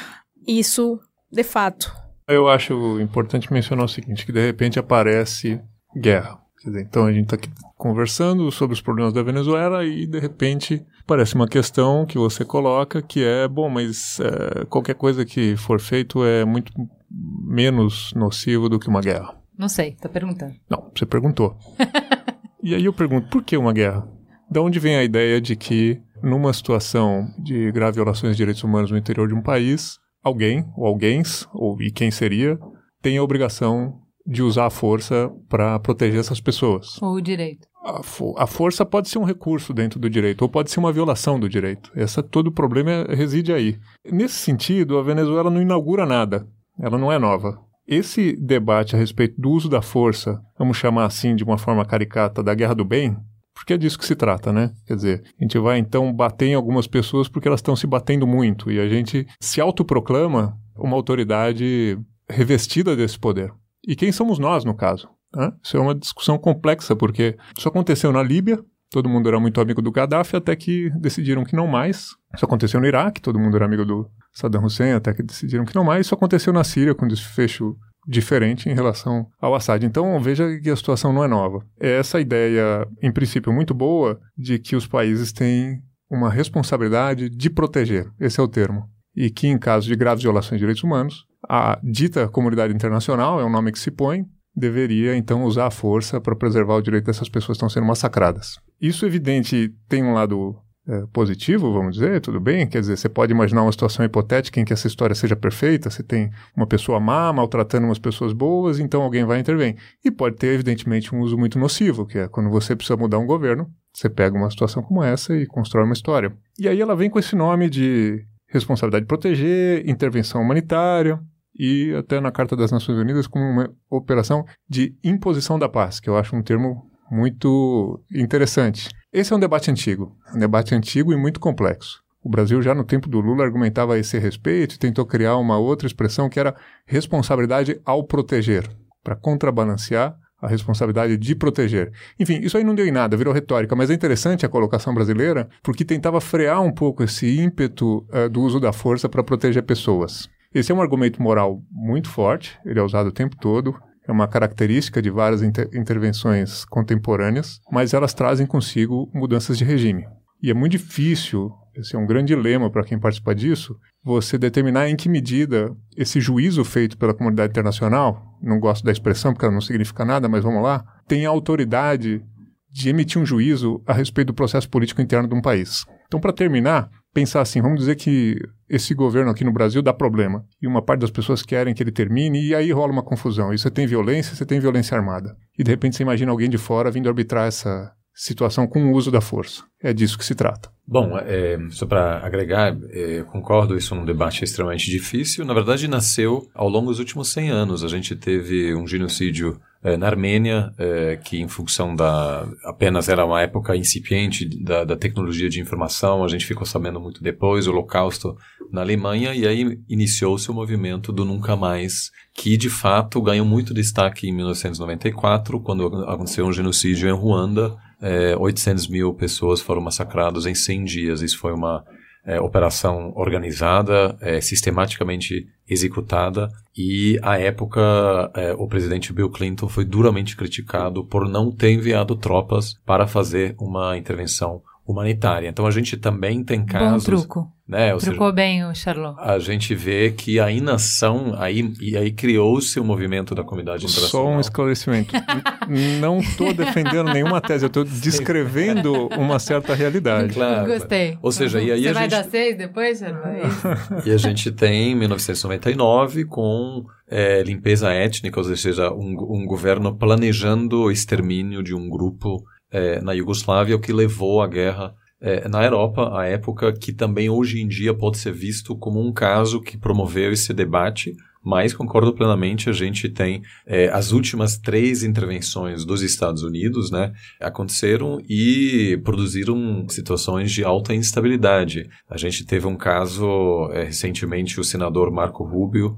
isso de fato. Eu acho importante mencionar o seguinte, que de repente aparece guerra. Dizer, então a gente está aqui conversando sobre os problemas da Venezuela e de repente parece uma questão que você coloca que é bom, mas é, qualquer coisa que for feito é muito menos nocivo do que uma guerra. Não sei, tá perguntando. Não, você perguntou. [LAUGHS] e aí eu pergunto, por que uma guerra? Da onde vem a ideia de que numa situação de grave violações de direitos humanos no interior de um país, alguém, ou alguém, ou e quem seria, tem a obrigação de usar a força para proteger essas pessoas. Ou o direito. A, fo a, força pode ser um recurso dentro do direito, ou pode ser uma violação do direito. Essa, todo o problema é, reside aí. Nesse sentido, a Venezuela não inaugura nada. Ela não é nova. Esse debate a respeito do uso da força, vamos chamar assim de uma forma caricata, da guerra do bem, porque é disso que se trata, né? Quer dizer, a gente vai então bater em algumas pessoas porque elas estão se batendo muito e a gente se autoproclama uma autoridade revestida desse poder. E quem somos nós, no caso? Né? Isso é uma discussão complexa, porque isso aconteceu na Líbia, todo mundo era muito amigo do Gaddafi, até que decidiram que não mais. Isso aconteceu no Iraque, todo mundo era amigo do Saddam Hussein, até que decidiram que não mais. Isso aconteceu na Síria, com desfecho diferente em relação ao Assad. Então, veja que a situação não é nova. É essa ideia, em princípio, muito boa de que os países têm uma responsabilidade de proteger. Esse é o termo. E que, em caso de graves violações de direitos humanos, a dita comunidade internacional, é o nome que se põe, deveria então usar a força para preservar o direito dessas pessoas que estão sendo massacradas. Isso, evidente, tem um lado é, positivo, vamos dizer, tudo bem? Quer dizer, você pode imaginar uma situação hipotética em que essa história seja perfeita, você tem uma pessoa má maltratando umas pessoas boas, então alguém vai intervir. E pode ter, evidentemente, um uso muito nocivo, que é quando você precisa mudar um governo, você pega uma situação como essa e constrói uma história. E aí ela vem com esse nome de responsabilidade de proteger, intervenção humanitária, e até na Carta das Nações Unidas como uma operação de imposição da paz, que eu acho um termo muito interessante. Esse é um debate antigo, um debate antigo e muito complexo. O Brasil, já no tempo do Lula, argumentava a esse respeito e tentou criar uma outra expressão que era responsabilidade ao proteger. para contrabalancear a responsabilidade de proteger. Enfim, isso aí não deu em nada, virou retórica, mas é interessante a colocação brasileira porque tentava frear um pouco esse ímpeto uh, do uso da força para proteger pessoas. Esse é um argumento moral muito forte, ele é usado o tempo todo, é uma característica de várias inter intervenções contemporâneas, mas elas trazem consigo mudanças de regime. E é muito difícil, esse é um grande dilema para quem participa disso, você determinar em que medida esse juízo feito pela comunidade internacional, não gosto da expressão porque ela não significa nada, mas vamos lá, tem a autoridade de emitir um juízo a respeito do processo político interno de um país. Então, para terminar, pensar assim, vamos dizer que esse governo aqui no Brasil dá problema e uma parte das pessoas querem que ele termine e aí rola uma confusão. E você tem violência, você tem violência armada. E de repente você imagina alguém de fora vindo arbitrar essa situação com o uso da força. É disso que se trata. Bom, é, só para agregar, é, concordo, isso é um debate extremamente difícil. Na verdade, nasceu ao longo dos últimos 100 anos. A gente teve um genocídio é, na Armênia, é, que em função da... apenas era uma época incipiente da, da, tecnologia de informação, a gente ficou sabendo muito depois, o Holocausto na Alemanha, e aí iniciou-se o movimento do Nunca Mais, que de fato ganhou muito destaque em 1994, quando aconteceu um genocídio em Ruanda, é, 800 mil pessoas foram massacradas em 100 dias. Isso foi uma é, operação organizada, é, sistematicamente executada e à época é, o presidente Bill Clinton foi duramente criticado por não ter enviado tropas para fazer uma intervenção humanitária. Então a gente também tem casos. Bom truco. Né? Ou Trucou seja, bem o Charlot. A gente vê que a inação, aí, e aí criou-se o movimento da comunidade internacional. Só um esclarecimento. Não estou defendendo nenhuma tese, eu estou descrevendo uma certa realidade. Claro. Gostei. Ou seja, e aí Você a vai gente... dar seis depois, Charlot? É e a gente tem 1999 com é, limpeza étnica, ou seja, um, um governo planejando o extermínio de um grupo é, na Iugoslávia, o que levou à guerra é, na Europa, à época, que também hoje em dia pode ser visto como um caso que promoveu esse debate, mas concordo plenamente, a gente tem é, as últimas três intervenções dos Estados Unidos, né, aconteceram e produziram situações de alta instabilidade. A gente teve um caso é, recentemente, o senador Marco Rubio,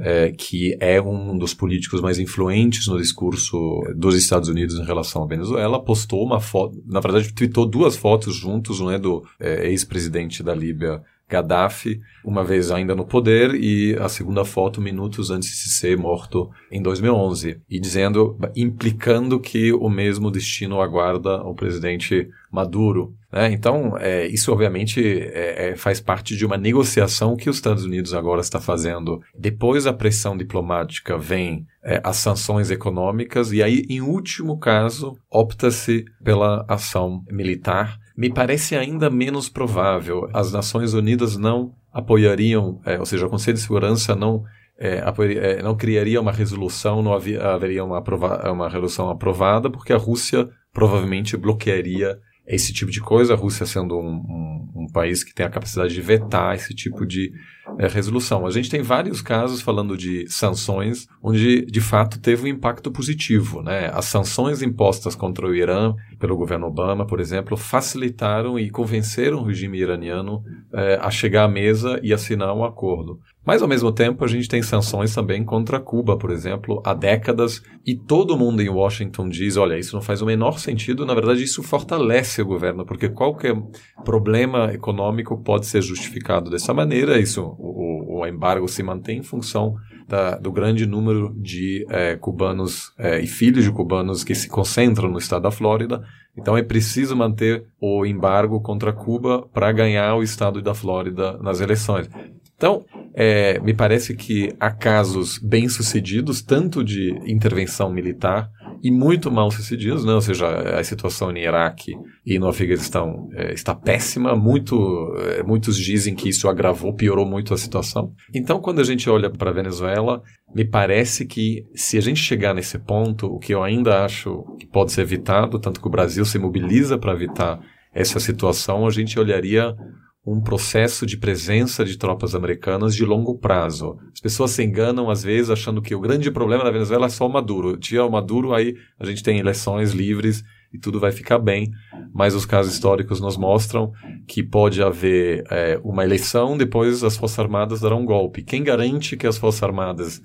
é, que é um dos políticos mais influentes no discurso dos Estados Unidos em relação à Venezuela, postou uma foto, na verdade, tweetou duas fotos juntos, não é, do é, ex-presidente da Líbia, Gaddafi, uma vez ainda no poder, e a segunda foto minutos antes de ser morto em 2011, e dizendo, implicando que o mesmo destino aguarda o presidente Maduro. Né? Então, é, isso obviamente é, é, faz parte de uma negociação que os Estados Unidos agora está fazendo. Depois da pressão diplomática vem é, as sanções econômicas, e aí, em último caso, opta-se pela ação militar me parece ainda menos provável. As Nações Unidas não apoiariam, é, ou seja, o Conselho de Segurança não, é, é, não criaria uma resolução, não havia, haveria uma, aprova uma resolução aprovada, porque a Rússia provavelmente bloquearia esse tipo de coisa, a Rússia sendo um, um, um, país que tem a capacidade de vetar esse tipo de é, resolução. A gente tem vários casos falando de sanções onde de fato teve um impacto positivo. Né? As sanções impostas contra o Irã pelo governo Obama, por exemplo, facilitaram e convenceram o regime iraniano é, a chegar à mesa e assinar um acordo. Mas, ao mesmo tempo, a gente tem sanções também contra Cuba, por exemplo, há décadas, e todo mundo em Washington diz: olha, isso não faz o menor sentido, na verdade, isso fortalece o governo, porque qualquer problema econômico pode ser justificado dessa maneira, isso, o, o embargo se mantém em função da, do grande número de é, cubanos é, e filhos de cubanos que se concentram no estado da Flórida, então é preciso manter o embargo contra Cuba para ganhar o estado da Flórida nas eleições. Então, é, me parece que há casos bem-sucedidos, tanto de intervenção militar, e muito mal sucedidos, né? ou seja, a situação no Iraque e no Afeganistão é, está péssima, muito, é, muitos dizem que isso agravou, piorou muito a situação. Então, quando a gente olha para a Venezuela, me parece que se a gente chegar nesse ponto, o que eu ainda acho que pode ser evitado, tanto que o Brasil se mobiliza para evitar essa situação, a gente olharia um processo de presença de tropas americanas de longo prazo. As pessoas se enganam às vezes achando que o grande problema da Venezuela é só o Maduro. Tira o Maduro, aí a gente tem eleições livres e tudo vai ficar bem. Mas os casos históricos nos mostram que pode haver é, uma eleição, depois as Forças Armadas darão um golpe. Quem garante que as Forças Armadas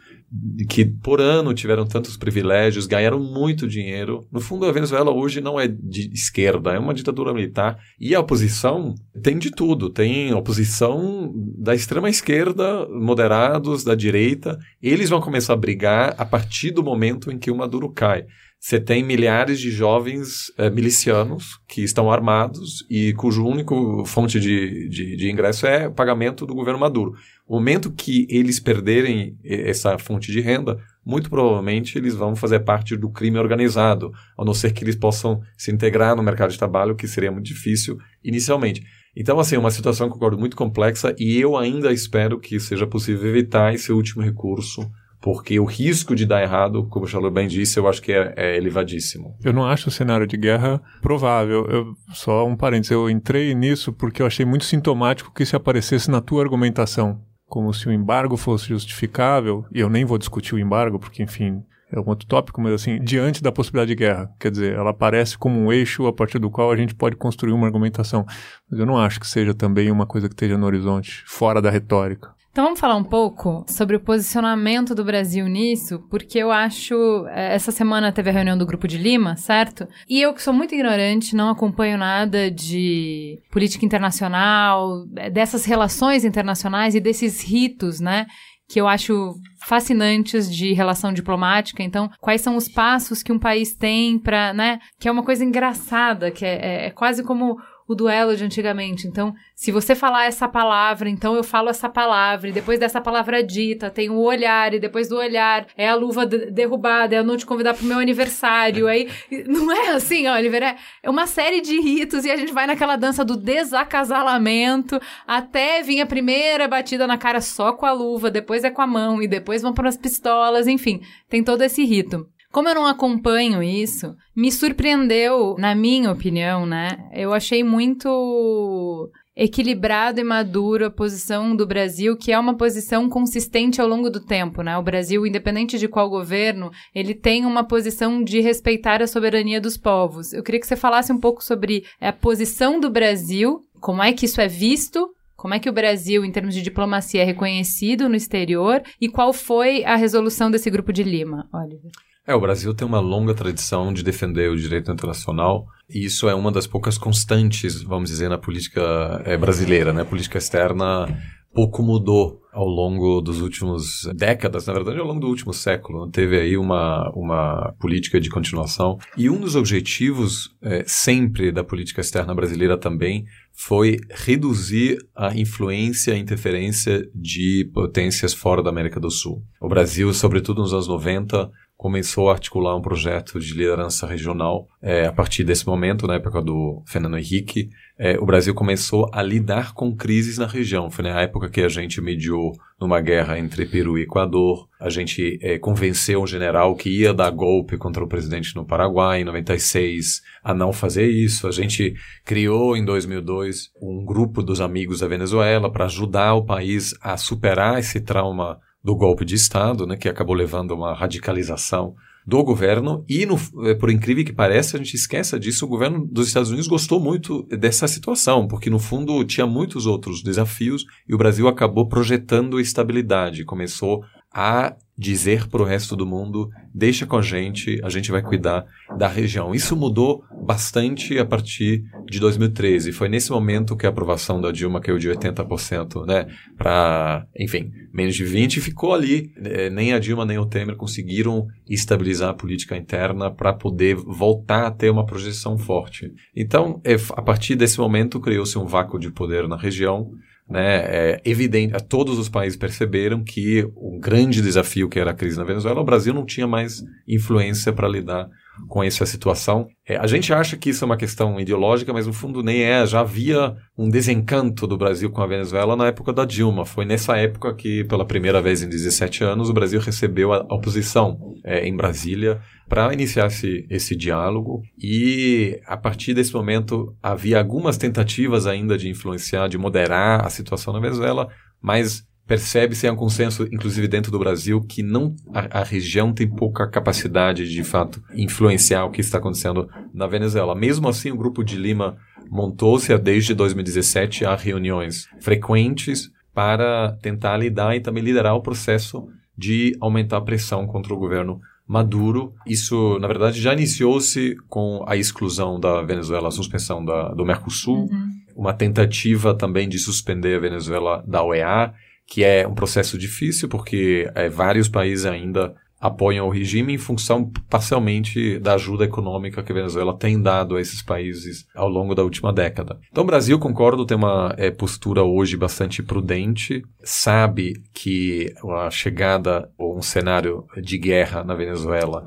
que por ano tiveram tantos privilégios, ganharam muito dinheiro. No fundo, a Venezuela hoje não é de esquerda, é uma ditadura militar. E a oposição tem de tudo. Tem oposição da extrema esquerda, moderados, da direita. Eles vão começar a brigar a partir do momento em que o Maduro cai. Você tem milhares de jovens eh, milicianos que estão armados e cujo único fonte de, de, de ingresso é o pagamento do governo Maduro. O momento que eles perderem essa fonte de renda, muito provavelmente eles vão fazer parte do crime organizado, a não ser que eles possam se integrar no mercado de trabalho, que seria muito difícil inicialmente. Então, assim, é uma situação, concordo, muito complexa e eu ainda espero que seja possível evitar esse último recurso porque o risco de dar errado, como o Charles bem disse, eu acho que é, é, elevadíssimo. Eu não acho o cenário de guerra provável. Eu, só um parênteses, eu entrei nisso porque eu achei muito sintomático que isso aparecesse na tua argumentação, como se o embargo fosse justificável, e eu nem vou discutir o embargo, porque, enfim, é um outro tópico, mas assim, diante da possibilidade de guerra. Quer dizer, ela aparece como um eixo a partir do qual a gente pode construir uma argumentação. Mas eu não acho que seja também uma coisa que esteja no horizonte, fora da retórica. Então vamos falar um pouco sobre o posicionamento do Brasil nisso, porque eu acho. Eh, essa semana teve a reunião do Grupo de Lima, certo? E eu que sou muito ignorante, não acompanho nada de política internacional, eh, dessas relações internacionais e desses ritos, né? que eu acho fascinantes de relação diplomática. Então, quais são os passos que um país tem para, né? Que é uma coisa engraçada, que é, é, é quase como o duelo de antigamente. Então, se você falar essa palavra, então eu falo essa palavra, e depois dessa palavra dita, tem o olhar, e depois do olhar é a luva derrubada, é eu não te convidar pro meu aniversário. Aí, não é assim, Oliver, é, é uma série de ritos, e a gente vai naquela dança do desacasalamento, até vir a primeira batida na cara só com a luva, depois é com a mão, e depois vão para as pistolas, enfim, tem todo esse rito. Como eu não acompanho isso, me surpreendeu, na minha opinião, né? Eu achei muito equilibrado e maduro a posição do Brasil, que é uma posição consistente ao longo do tempo, né? O Brasil, independente de qual governo, ele tem uma posição de respeitar a soberania dos povos. Eu queria que você falasse um pouco sobre a posição do Brasil, como é que isso é visto como é que o Brasil, em termos de diplomacia, é reconhecido no exterior e qual foi a resolução desse grupo de Lima, Oliver? É, o Brasil tem uma longa tradição de defender o direito internacional e isso é uma das poucas constantes, vamos dizer, na política é, brasileira, né? A política externa pouco mudou ao longo dos últimos décadas, na verdade, ao longo do último século. Teve aí uma, uma política de continuação. E um dos objetivos, é, sempre, da política externa brasileira também, foi reduzir a influência e interferência de potências fora da América do Sul. O Brasil, sobretudo nos anos 90, começou a articular um projeto de liderança regional. É, a partir desse momento, na época do Fernando Henrique, é, o Brasil começou a lidar com crises na região. Foi na época que a gente mediou numa guerra entre Peru e Equador. A gente é, convenceu um general que ia dar golpe contra o presidente no Paraguai em 96 a não fazer isso. A gente criou em 2002 um grupo dos amigos da Venezuela para ajudar o país a superar esse trauma do golpe de Estado, né, que acabou levando a uma radicalização do governo. E, no, eh, por incrível que pareça, a gente esqueça disso, o governo dos Estados Unidos gostou muito dessa situação, porque no fundo tinha muitos outros desafios e o Brasil acabou projetando estabilidade, começou a dizer para o resto do mundo: deixa com a gente, a gente vai cuidar da região. Isso mudou bastante a partir de 2013. Foi nesse momento que a aprovação da Dilma caiu de 80%, né, para, enfim, menos de 20% e ficou ali. É, nem a Dilma nem o Temer conseguiram estabilizar a política interna para poder voltar a ter uma projeção forte. Então, é, a partir desse momento, criou-se um vácuo de poder na região né, é evidente, todos os países perceberam que o grande desafio que era a crise na Venezuela, o Brasil não tinha mais influência para lidar com essa situação. É, a gente acha que isso é uma questão ideológica, mas no fundo nem é. Já havia um desencanto do Brasil com a Venezuela na época da Dilma. Foi nessa época que, pela primeira vez em 17 anos, o Brasil recebeu a oposição é, em Brasília para iniciar esse, esse diálogo. E a partir desse momento havia algumas tentativas ainda de influenciar, de moderar a situação na Venezuela, mas percebe-se um consenso, inclusive dentro do Brasil, que não a, a, região tem pouca capacidade de, de fato influenciar o que está acontecendo na Venezuela. Mesmo assim, o grupo de Lima montou-se desde 2017 a reuniões frequentes para tentar lidar e também liderar o processo de aumentar a pressão contra o governo Maduro. Isso, na verdade, já iniciou-se com a exclusão da Venezuela, a suspensão da, do Mercosul, uhum. uma tentativa também de suspender a Venezuela da OEA, que é um processo difícil porque é, vários países ainda apoiam o regime em função parcialmente da ajuda econômica que a Venezuela tem dado a esses países ao longo da última década. Então o Brasil, concordo, tem uma é, postura hoje bastante prudente, sabe que a chegada ou um cenário de guerra na Venezuela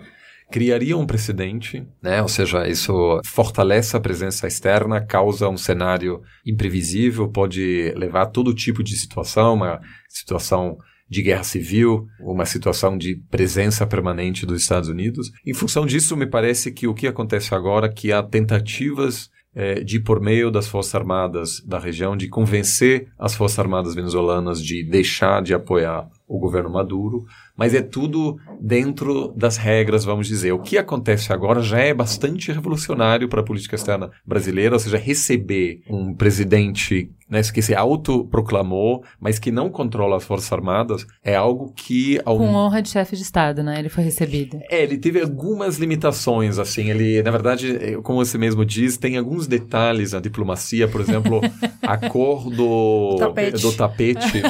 criaria um precedente, né? Ou seja, isso fortalece a presença externa, causa um cenário imprevisível, pode levar a todo tipo de situação, uma situação de guerra civil, uma situação de presença permanente dos Estados Unidos. Em função disso, me parece que o que acontece agora é que há tentativas eh, de, por meio das Forças Armadas da região, de convencer as Forças Armadas venezuelanas de deixar de apoiar o governo Maduro, mas é tudo dentro das regras, vamos dizer. O que acontece agora já é bastante revolucionário para a política externa brasileira, ou seja, receber um presidente né, que se autoproclamou, mas que não controla as Forças Armadas, é algo que... Ao... Com honra de chefe de Estado, né? Ele foi recebido. É, ele teve algumas limitações, assim, ele, na verdade, como você mesmo diz, tem alguns detalhes na diplomacia, por exemplo, [LAUGHS] a cor do tapete, do tapete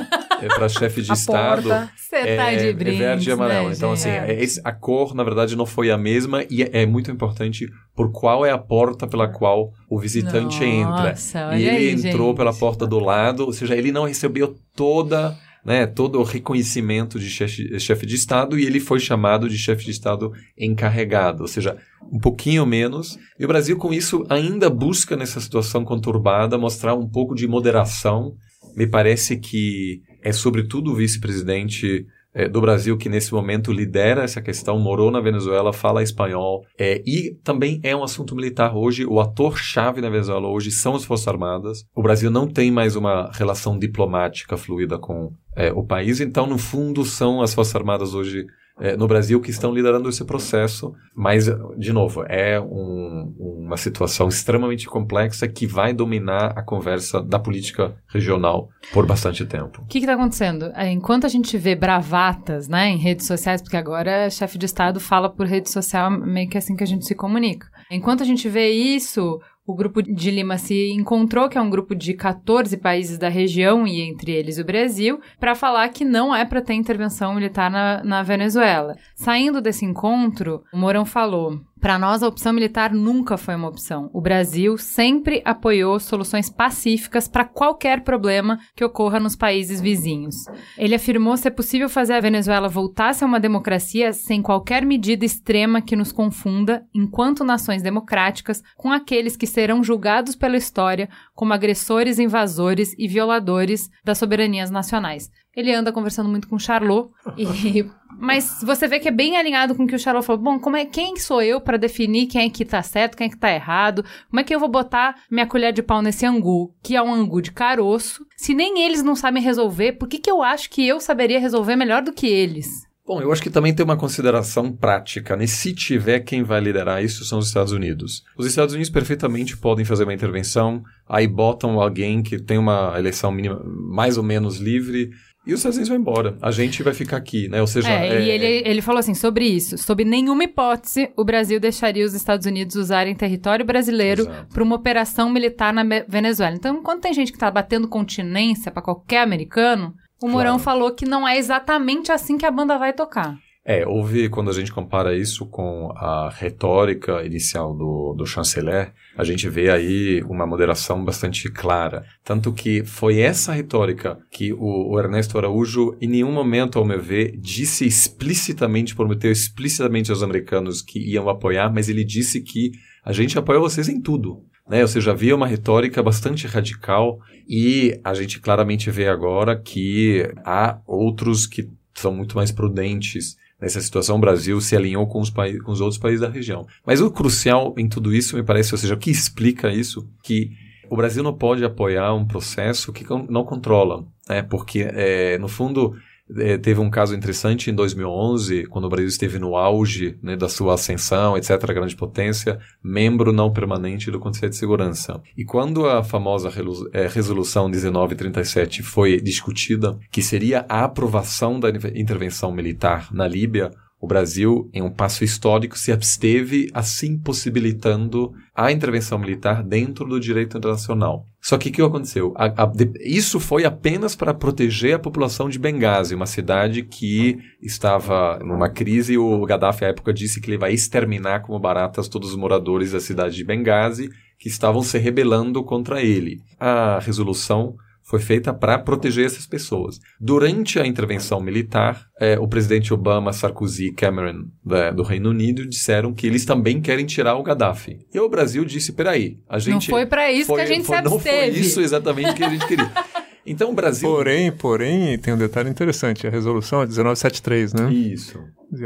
é, para chefe de [LAUGHS] a Estado Você é, tá de brindes, é verde e amarelo. Né, então, assim, é, a cor, na verdade, não foi a mesma e é, é muito importante por qual é a porta pela qual o visitante Nossa, entra. E ele aí, entrou gente. pela porta do lado, ou seja, ele não recebeu toda né, todo o reconhecimento de chefe, chefe de Estado e ele foi chamado de chefe de Estado encarregado, ou seja, um pouquinho menos. E o Brasil, com isso, ainda busca, nessa situação conturbada, mostrar um pouco de moderação. Me parece que é, sobretudo, o vice-presidente é, do Brasil que nesse momento lidera essa questão, morou na Venezuela, fala espanhol é, e também é um assunto militar hoje. O ator-chave na Venezuela hoje são as Forças Armadas. O Brasil não tem mais uma relação diplomática fluida com é, o país, então, no fundo, são as Forças Armadas hoje é, no Brasil que estão liderando esse processo. Mas, de novo, é um, uma situação extremamente complexa que vai dominar a conversa da política regional por bastante tempo. O que está acontecendo? É, Enquanto a gente vê bravatas né, em redes sociais, porque agora chefe de Estado fala por rede social meio que assim que a gente se comunica. Enquanto a gente vê isso, o grupo de Lima se encontrou, que é um grupo de 14 países da região, e entre eles o Brasil, para falar que não é para ter intervenção militar na, na Venezuela. Saindo desse encontro, o Mourão falou: para nós, a opção militar nunca foi uma opção. O Brasil sempre apoiou soluções pacíficas para qualquer problema que ocorra nos países vizinhos. Ele afirmou ser possível fazer a Venezuela voltar a uma democracia sem qualquer medida extrema que nos confunda, enquanto nações democráticas, com aqueles que serão julgados pela história como agressores, invasores e violadores das soberanias nacionais. Ele anda conversando muito com Charlot e [LAUGHS] mas você vê que é bem alinhado com o que o Charlot falou. Bom, como é quem sou eu para definir quem é que tá certo, quem é que tá errado? Como é que eu vou botar minha colher de pau nesse angu, que é um angu de caroço? Se nem eles não sabem resolver, por que que eu acho que eu saberia resolver melhor do que eles? Bom, eu acho que também tem uma consideração prática, né? Se tiver quem vai liderar isso, são os Estados Unidos. Os Estados Unidos perfeitamente podem fazer uma intervenção, aí botam alguém que tem uma eleição mínima mais ou menos livre, e os Estados Unidos vão embora. A gente vai ficar aqui, né? Ou seja... É, é, e ele, ele falou assim, sobre isso, sob nenhuma hipótese, o Brasil deixaria os Estados Unidos usarem território brasileiro para uma operação militar na Venezuela. Então, enquanto tem gente que tá batendo continência para qualquer americano, o Mourão Claro. falou que não é exatamente assim que a banda vai tocar. É, houve, quando a gente compara isso com a retórica inicial do, do chanceler, a gente vê aí uma moderação bastante clara. Tanto que foi essa retórica que o, o Ernesto Araújo, em nenhum momento, ao meu ver, disse explicitamente, prometeu explicitamente aos americanos que iam apoiar, mas ele disse que a gente apoia vocês em tudo. Né? Ou seja, havia uma retórica bastante radical e a gente claramente vê agora que há outros que são muito mais prudentes nessa situação, o Brasil se alinhou com os, com os outros países da região. Mas o crucial em tudo isso, me parece, ou seja, o que explica isso, que o Brasil não pode apoiar um processo que não controla, né? porque, é, no fundo, é, teve um caso interessante em 2011, quando o Brasil esteve no auge né, da sua ascensão, etc., grande potência, membro não permanente do Conselho de Segurança. E quando a famosa é, resolução 1937 foi discutida, que seria a aprovação da intervenção militar na Líbia, o Brasil, em um passo histórico, se absteve, assim possibilitando a intervenção militar dentro do direito internacional. Só que o que aconteceu? A, a, de, isso foi apenas para proteger a população de Benghazi, uma cidade que estava numa crise. O Gaddafi, à época, disse que ele vai exterminar como baratas todos os moradores da cidade de Benghazi que estavam se rebelando contra ele. A resolução foi feita para proteger essas pessoas. Durante a intervenção militar, é, o presidente Obama, Sarkozy e Cameron da, do Reino Unido disseram que eles também querem tirar o Gaddafi. E o Brasil disse: peraí, a gente. Não foi para isso foi, que a gente foi, se absteve. Não foi isso exatamente que a gente queria. [LAUGHS] Então o Brasil. Porém, porém, tem um detalhe interessante: a resolução é 1973, né? Isso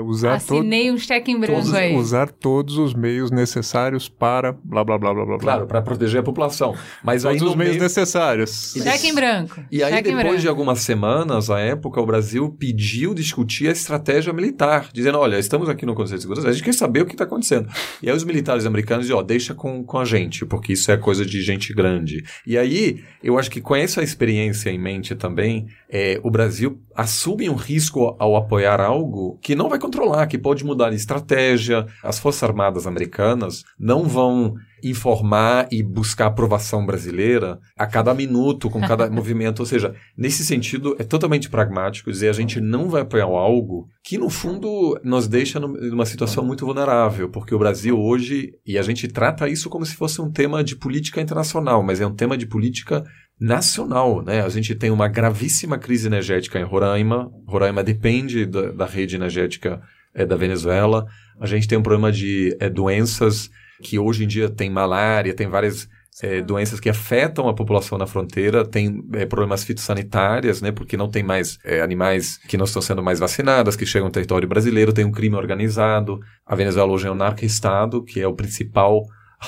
usar Assinei um cheque em branco todos, aí. Usar todos os meios necessários para blá blá blá blá blá. Claro, para proteger a população. Mas todos aí os meios meio... necessários. Cheque em branco. E aí, cheque depois de algumas semanas, à época, o Brasil pediu discutir a estratégia militar, dizendo: olha, estamos aqui no Conselho de Segurança, a gente quer saber o que está acontecendo. E aí os militares americanos dizem: ó, deixa com, com a gente, porque isso é coisa de gente grande. E aí, eu acho que com essa experiência em mente também, é, o Brasil assume um risco ao apoiar algo que não vai controlar, que pode mudar de estratégia. As Forças Armadas americanas não vão informar e buscar aprovação brasileira a cada minuto, com cada [LAUGHS] movimento. Ou seja, nesse sentido, é totalmente pragmático dizer a gente não vai apoiar algo que, no fundo, nos deixa numa situação muito vulnerável, porque o Brasil hoje, e a gente trata isso como se fosse um tema de política internacional, mas é um tema de política nacional, né? A gente tem uma gravíssima crise energética em Roraima. Roraima depende da, da rede energética é, da Venezuela. A gente tem um problema de é, doenças que hoje em dia tem malária, tem várias é, doenças que afetam a população na fronteira, tem é, problemas fitossanitários, né, porque não tem mais é, animais que não estão sendo mais vacinados, que chegam ao território brasileiro, tem um crime organizado. A Venezuela hoje é um narco-estado, que é o principal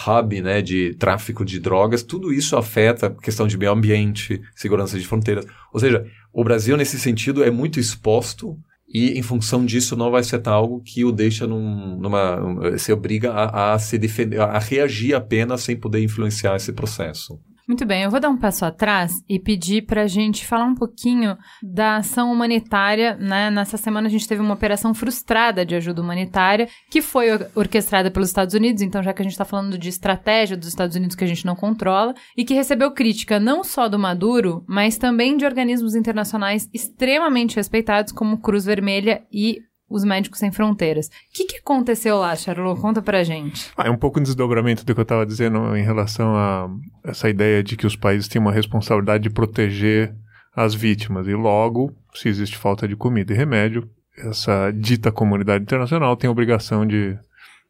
hub né, de tráfico de drogas, tudo isso afeta a questão de meio ambiente, segurança de fronteiras. Ou seja, o Brasil, nesse sentido, é muito exposto e, em função disso, não vai ser algo que o deixa num, numa. se obriga a, a se defender, a reagir apenas sem poder influenciar esse processo. Muito bem, eu vou dar um passo atrás e pedir para a gente falar um pouquinho da ação humanitária. Né? Nessa semana a gente teve uma operação frustrada de ajuda humanitária que foi orquestrada pelos Estados Unidos. Então, já que a gente está falando de estratégia dos Estados Unidos que a gente não controla e que recebeu crítica não só do Maduro, mas também de organismos internacionais extremamente respeitados como Cruz Vermelha e os Médicos Sem Fronteiras. O que, que aconteceu lá, Charlot? Conta pra gente. Ah, é um pouco um desdobramento do que eu estava dizendo em relação a essa ideia de que os países têm uma responsabilidade de proteger as vítimas. E logo, se existe falta de comida e remédio, essa dita comunidade internacional tem a obrigação de,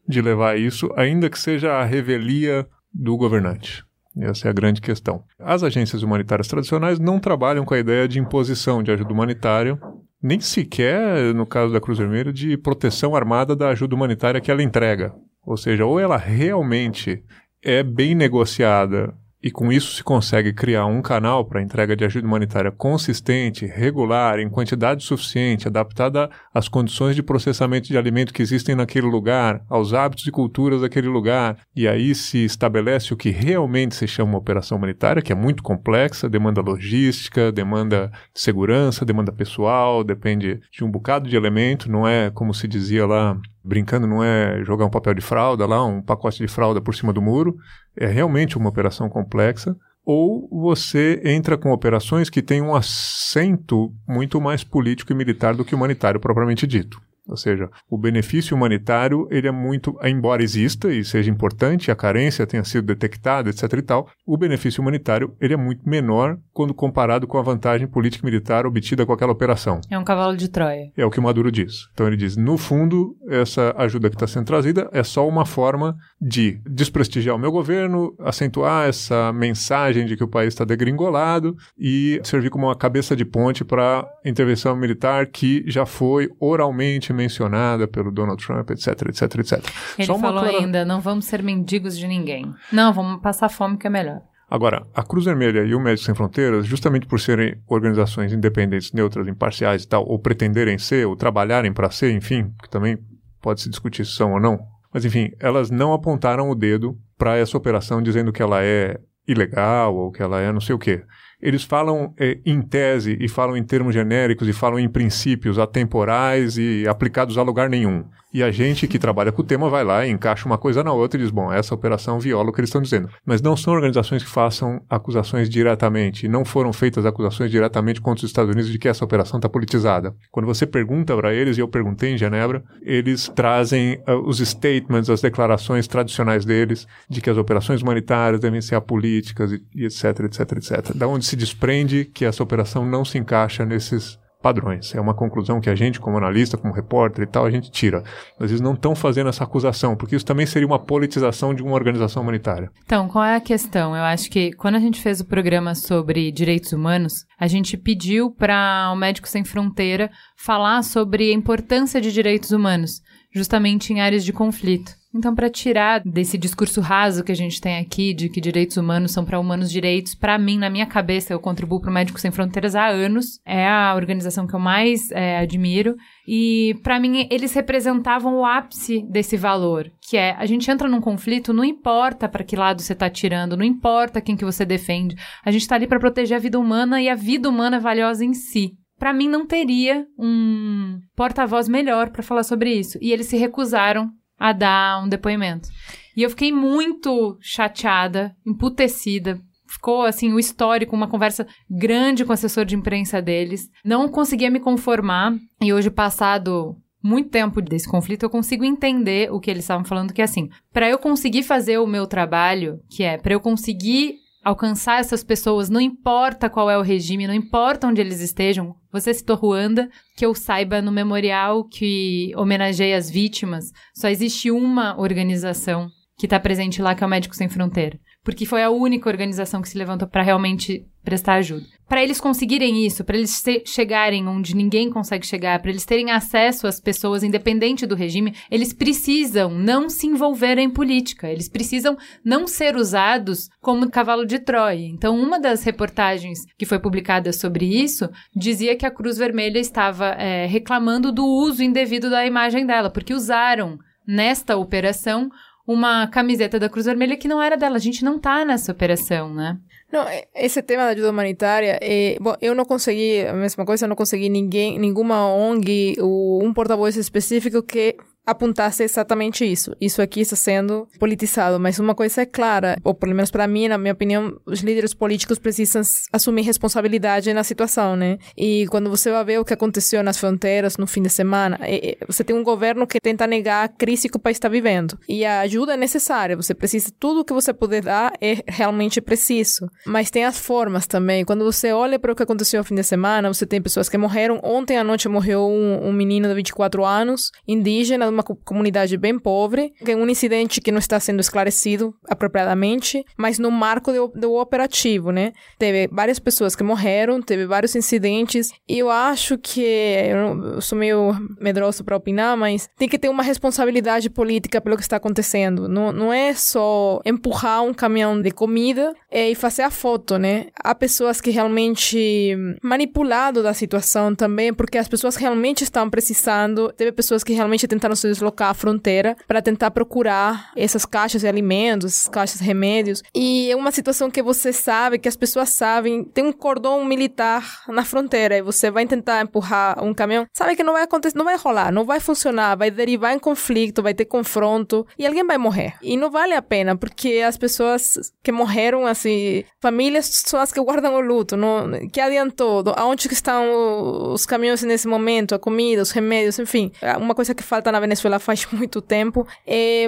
de levar isso, ainda que seja a revelia do governante. Essa é a grande questão. As agências humanitárias tradicionais não trabalham com a ideia de imposição de ajuda humanitária nem sequer, no caso da Cruz Vermelha, de proteção armada da ajuda humanitária que ela entrega. Ou seja, ou ela realmente é bem negociada e com isso se consegue criar um canal para entrega de ajuda humanitária consistente, regular, em quantidade suficiente, adaptada às condições de processamento de alimento que existem naquele lugar, aos hábitos e culturas daquele lugar. E aí se estabelece o que realmente se chama uma operação humanitária, que é muito complexa, demanda logística, demanda segurança, demanda pessoal, depende de um bocado de elemento, não é como se dizia lá brincando, não é jogar um papel de fralda lá, um pacote de fralda por cima do muro, é realmente uma operação complexa, ou você entra com operações que têm um acento muito mais político e militar do que humanitário propriamente dito. Ou seja, o benefício humanitário, ele é muito, embora exista e seja importante, a carência tenha sido detectada, etc e tal, o benefício humanitário, ele é muito menor quando comparado com a vantagem política e militar obtida com aquela operação. É um cavalo de Troia. É o que o Maduro diz. Então ele diz, no fundo, essa ajuda que está sendo trazida é só uma forma de desprestigiar o meu governo, acentuar essa mensagem de que o país está degringolado e servir como uma cabeça de ponte para intervenção militar que já foi oralmente mencionada pelo Donald Trump, etc, etc, etc. Ele Só falou ainda, não vamos ser mendigos de ninguém. Não, vamos passar fome que é melhor. Agora, a Cruz Vermelha e o Médicos Sem Fronteiras, justamente por serem organizações independentes, neutras, imparciais e tal, ou pretenderem ser, ou trabalharem para ser, enfim, que também pode se discutir se são ou não, mas enfim, elas não apontaram o dedo para essa operação dizendo que ela é ilegal ou que ela é não sei o quê eles falam é, em tese e falam em termos genéricos e falam em princípios atemporais e aplicados a lugar nenhum. E a gente que trabalha com o tema vai lá e encaixa uma coisa na outra e diz: bom, essa operação viola o que eles estão dizendo. Mas não são organizações que façam acusações diretamente. Não foram feitas acusações diretamente contra os Estados Unidos de que essa operação está politizada. Quando você pergunta para eles, e eu perguntei em Genebra, eles trazem uh, os statements, as declarações tradicionais deles de que as operações humanitárias devem ser apolíticas e, e etc, etc, etc. Da onde se desprende que essa operação não se encaixa nesses padrões. É uma conclusão que a gente, como analista, como repórter e tal, a gente tira. Mas eles não estão fazendo essa acusação, porque isso também seria uma politização de uma organização humanitária. Então, qual é a questão? Eu acho que quando a gente fez o programa sobre direitos humanos, a gente pediu para o Médico Sem Fronteira falar sobre a importância de direitos humanos, justamente em áreas de conflito. Então, para tirar desse discurso raso que a gente tem aqui de que direitos humanos são para humanos direitos, para mim, na minha cabeça, eu contribuo para o Médicos Sem Fronteiras há anos. É a organização que eu mais é, admiro. E, para mim, eles representavam o ápice desse valor, que é a gente entra num conflito, não importa para que lado você está tirando, não importa quem que você defende. A gente está ali para proteger a vida humana e a vida humana é valiosa em si para mim não teria um porta-voz melhor para falar sobre isso. E eles se recusaram a dar um depoimento. E eu fiquei muito chateada, emputecida. Ficou assim o histórico, uma conversa grande com o assessor de imprensa deles. Não conseguia me conformar. E hoje, passado muito tempo desse conflito, eu consigo entender o que eles estavam falando, que é assim, para eu conseguir fazer o meu trabalho, que é para eu conseguir alcançar essas pessoas, não importa qual é o regime, não importa onde eles estejam. Você citou Ruanda, que eu saiba no memorial que homenageia as vítimas, só existe uma organização que está presente lá, que é o Médicos Sem Fronteira porque foi a única organização que se levantou para realmente prestar ajuda. Para eles conseguirem isso, para eles chegarem onde ninguém consegue chegar, para eles terem acesso às pessoas independente do regime, eles precisam não se envolver em política, eles precisam não ser usados como cavalo de Troia. Então, uma das reportagens que foi publicada sobre isso dizia que a Cruz Vermelha estava é, reclamando do uso indevido da imagem dela, porque usaram nesta operação uma camiseta da Cruz Vermelha que não era dela. A gente não tá nessa operação, né? Não, esse tema da ajuda humanitária, é, bom, eu não consegui, a mesma coisa, eu não consegui ninguém, nenhuma ONG, ou um porta-voz específico que apontasse exatamente isso. Isso aqui está sendo politizado, mas uma coisa é clara, ou pelo menos para mim, na minha opinião, os líderes políticos precisam assumir responsabilidade na situação, né? E quando você vai ver o que aconteceu nas fronteiras no fim de semana, é, é, você tem um governo que tenta negar a crise que o país está vivendo. E a ajuda é necessária, você precisa, tudo que você puder dar é realmente preciso. Mas tem as formas também. Quando você olha para o que aconteceu no fim de semana, você tem pessoas que morreram. Ontem à noite morreu um, um menino de 24 anos, indígena, uma comunidade bem pobre, é um incidente que não está sendo esclarecido apropriadamente, mas no marco do, do operativo, né? Teve várias pessoas que morreram, teve vários incidentes, e eu acho que, eu sou meio medroso para opinar, mas tem que ter uma responsabilidade política pelo que está acontecendo. Não, não é só empurrar um caminhão de comida e fazer a foto, né? Há pessoas que realmente manipulado da situação também, porque as pessoas realmente estão precisando, teve pessoas que realmente tentaram deslocar a fronteira para tentar procurar essas caixas de alimentos, essas caixas de remédios. E é uma situação que você sabe, que as pessoas sabem, tem um cordão militar na fronteira e você vai tentar empurrar um caminhão, sabe que não vai acontecer, não vai rolar, não vai funcionar, vai derivar em conflito, vai ter confronto e alguém vai morrer. E não vale a pena, porque as pessoas que morreram, assim, famílias são as que guardam o luto, não, que adiantou, aonde que estão os caminhões nesse momento, a comida, os remédios, enfim, é uma coisa que falta na Venezuela faz [LAUGHS] muito tempo, é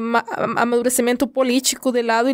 amadurecimento político do lado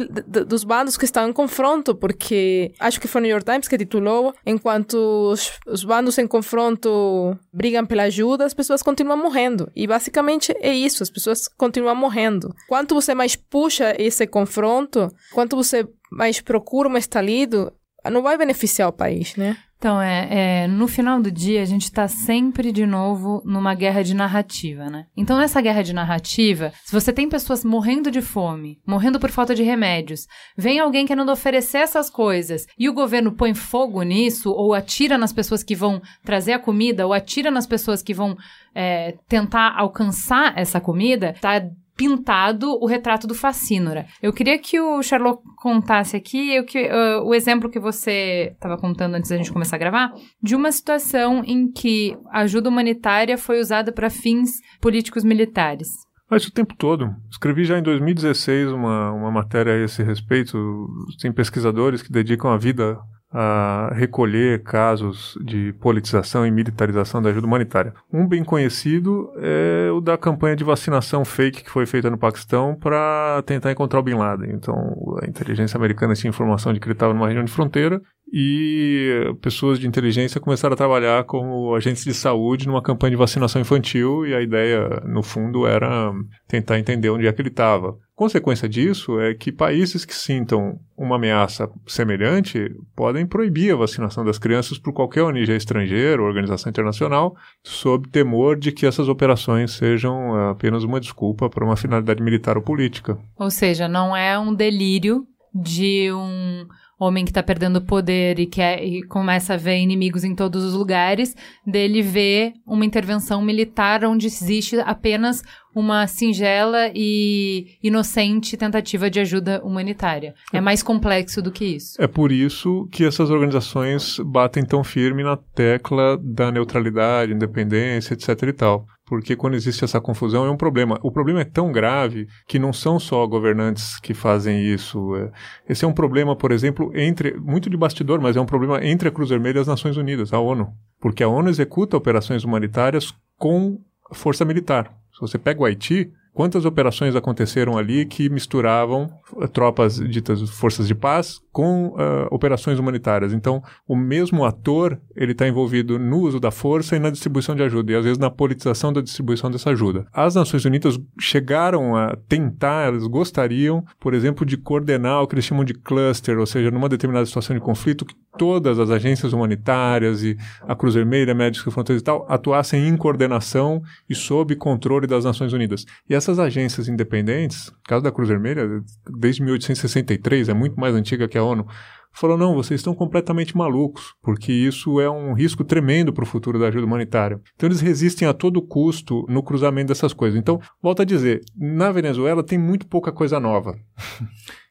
dos bandos que estão em confronto, porque acho que foi o New York Times que titulou, enquanto os, os bandos em confronto brigam pela ajuda, as pessoas continuam morrendo. E basicamente é isso, as pessoas continuam morrendo. Quanto você mais puxa esse confronto, quanto você mais procura um estalido, não vai beneficiar o país, né? Então, é, é, no final do dia, a gente está sempre de novo numa guerra de narrativa, né? Então, nessa guerra de narrativa, se você tem pessoas morrendo de fome, morrendo por falta de remédios, vem alguém querendo oferecer essas coisas e o governo põe fogo nisso, ou atira nas pessoas que vão trazer a comida, ou atira nas pessoas que vão é, tentar alcançar essa comida, tá pintado o retrato do Facínora. Eu queria que o Charlot contasse aqui o, que, uh, o exemplo que você estava contando antes da gente começar a gravar, de uma situação em que a ajuda humanitária foi usada para fins políticos militares. Mas o tempo todo. Escrevi já em 2016 uma, uma matéria a esse respeito. Tem pesquisadores que dedicam a vida a recolher casos de politização e militarização da ajuda humanitária. Um bem conhecido é o da campanha de vacinação fake que foi feita no Paquistão para tentar encontrar o Bin Laden. Então, a inteligência americana tinha informação de que ele estava numa região de fronteira e pessoas de inteligência começaram a trabalhar como agentes de saúde numa campanha de vacinação infantil e a ideia, no fundo, era tentar entender onde é que ele estava. Consequência disso é que países que sintam uma ameaça semelhante podem proibir a vacinação das crianças por qualquer ONG estrangeira ou organização internacional, sob temor de que essas operações sejam apenas uma desculpa para uma finalidade militar ou política. Ou seja, não é um delírio de um homem que tá perdendo poder e, quer, e começa a ver inimigos em todos os lugares, dele ver uma intervenção militar onde existe apenas uma singela e inocente tentativa de ajuda humanitária. É mais complexo do que isso. É por isso que essas organizações batem tão firme na tecla da neutralidade, independência, etc e tal porque quando existe essa confusão é um problema. O problema é tão grave que não são só governantes que fazem isso. É, esse é um problema, por exemplo, entre muito de bastidor, mas é um problema entre a Cruz Vermelha e as Nações Unidas, a ONU, porque a ONU executa operações humanitárias com força militar. Se você pega o Haiti, quantas operações aconteceram ali que misturavam uh, tropas ditas forças de paz com uh, operações humanitárias. Então, o mesmo ator ele está envolvido no uso da força e na distribuição de ajuda e às vezes na politização da distribuição dessa ajuda. As Nações Unidas chegaram a tentar, elas gostariam, por exemplo, de coordenar o que eles chamam de cluster, ou seja, numa determinada situação de conflito, que todas as agências humanitárias e a Cruz Vermelha, Médicos Fronteiras e tal atuassem em coordenação e sob controle das Nações Unidas. E essas agências independentes, caso da Cruz Vermelha, desde 1863, é muito mais antiga que a ONU, falou: não, vocês estão completamente malucos, porque isso é um risco tremendo para o futuro da ajuda humanitária. Então eles resistem a todo custo no cruzamento dessas coisas. Então, volto a dizer: na Venezuela tem muito pouca coisa nova.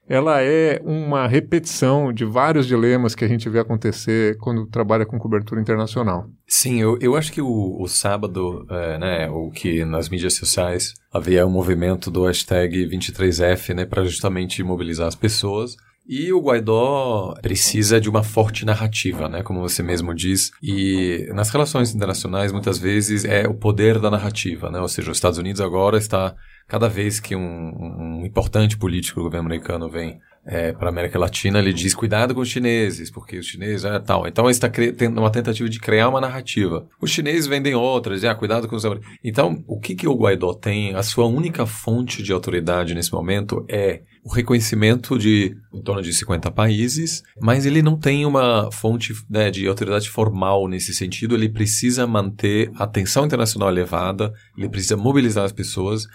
Ela é uma repetição de vários dilemas que a gente vê acontecer quando trabalha com cobertura internacional. Sim, eu, eu acho que o, o sábado, é, né, o que nas mídias sociais havia um movimento do hashtag 23F, né, para justamente mobilizar as pessoas. E o Guaidó precisa de uma forte narrativa, né? Como você mesmo diz. E nas relações internacionais, muitas vezes, é o poder da narrativa, né? Ou seja, os Estados Unidos agora está cada vez que um, um importante político do governo americano vem é, para a América Latina, ele diz cuidado com os chineses, porque os chineses é tal. Então está tendo uma tentativa de criar uma narrativa. Os chineses vendem outras, ah, cuidado com os Então, o que, que o Guaidó tem? A sua única fonte de autoridade nesse momento é o reconhecimento de em torno de 50 países, mas ele não tem uma fonte né, de autoridade formal nesse sentido. Ele precisa manter a atenção internacional elevada, ele precisa mobilizar as pessoas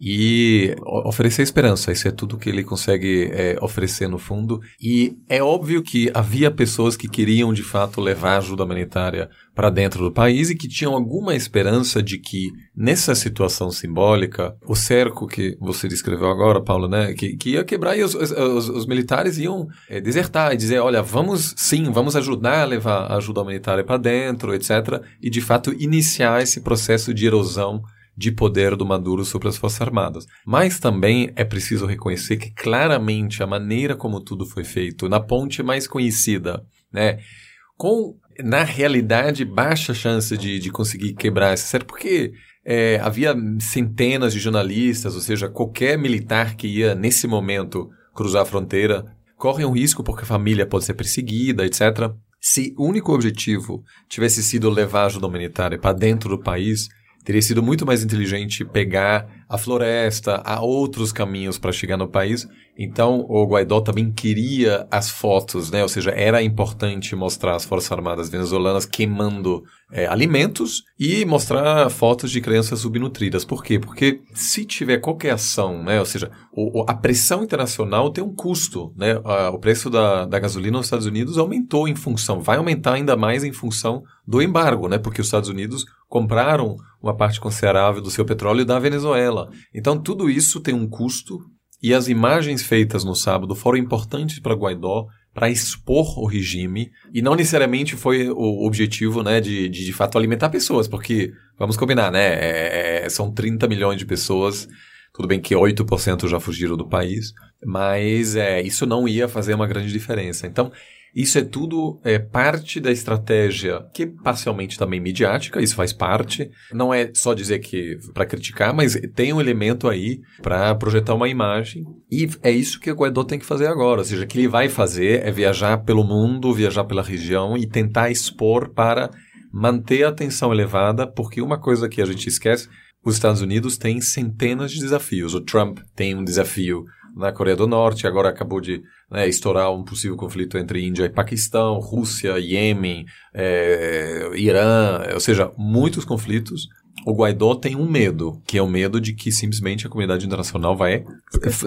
e oferecer esperança. Isso é tudo que ele consegue é, oferecer no fundo. E é óbvio que havia pessoas que queriam de fato levar ajuda humanitária para dentro do país e que tinham alguma esperança de que nessa situação simbólica, o cerco que você descreveu agora, Paulo, né, que, que ia quebrar e os, os, os militares iam é, desertar e dizer, olha, vamos sim, vamos ajudar a levar ajuda humanitária para dentro, etc. E de fato iniciar esse processo de erosão de poder do Maduro sobre as Forças Armadas. Mas também é preciso reconhecer que claramente a maneira como tudo foi feito, na ponte mais conhecida, né, com, na realidade, baixa chance de, de conseguir quebrar essa série, porque é, havia centenas de jornalistas, ou seja, qualquer militar que ia, nesse momento, cruzar a fronteira, corre um risco porque a família pode ser perseguida, etc. Se o único objetivo tivesse sido levar ajuda humanitária para dentro do país, Teria sido muito mais inteligente pegar a floresta, há outros caminhos para chegar no país. Então, o Guaidó também queria as fotos, né? Ou seja, era importante mostrar as Forças Armadas venezuelanas queimando é, alimentos e mostrar fotos de crianças subnutridas. Por quê? Porque se tiver qualquer ação, né? Ou seja, o, a pressão internacional tem um custo, né? o preço da, da gasolina nos Estados Unidos aumentou em função, vai aumentar ainda mais em função do embargo, né? Porque os Estados Unidos compraram uma parte considerável do seu petróleo da Venezuela. Então, tudo isso tem um custo e as imagens feitas no sábado foram importantes para Guaidó para expor o regime e não necessariamente foi o objetivo, né, de, de, de fato alimentar pessoas, porque vamos combinar, né, é, é, são 30 milhões de pessoas, tudo bem que 8% já fugiram do país, mas é, isso não ia fazer uma grande diferença. Então, isso é tudo é, parte da estratégia, que é parcialmente também midiática, isso faz parte. Não é só dizer que para criticar, mas tem um elemento aí para projetar uma imagem. E é isso que o Guaidó tem que fazer agora. Ou seja, o que ele vai fazer é viajar pelo mundo, viajar pela região e tentar expor para manter a atenção elevada, porque uma coisa que a gente esquece, os Estados Unidos têm centenas de desafios. O Trump tem um desafio na Coreia do Norte, agora acabou de né, estourar um possível conflito entre Índia e Paquistão, Rússia, Iêmen, é, Irã, ou seja, muitos conflitos. O Guaidó tem um medo, que é o medo de que simplesmente a comunidade internacional vai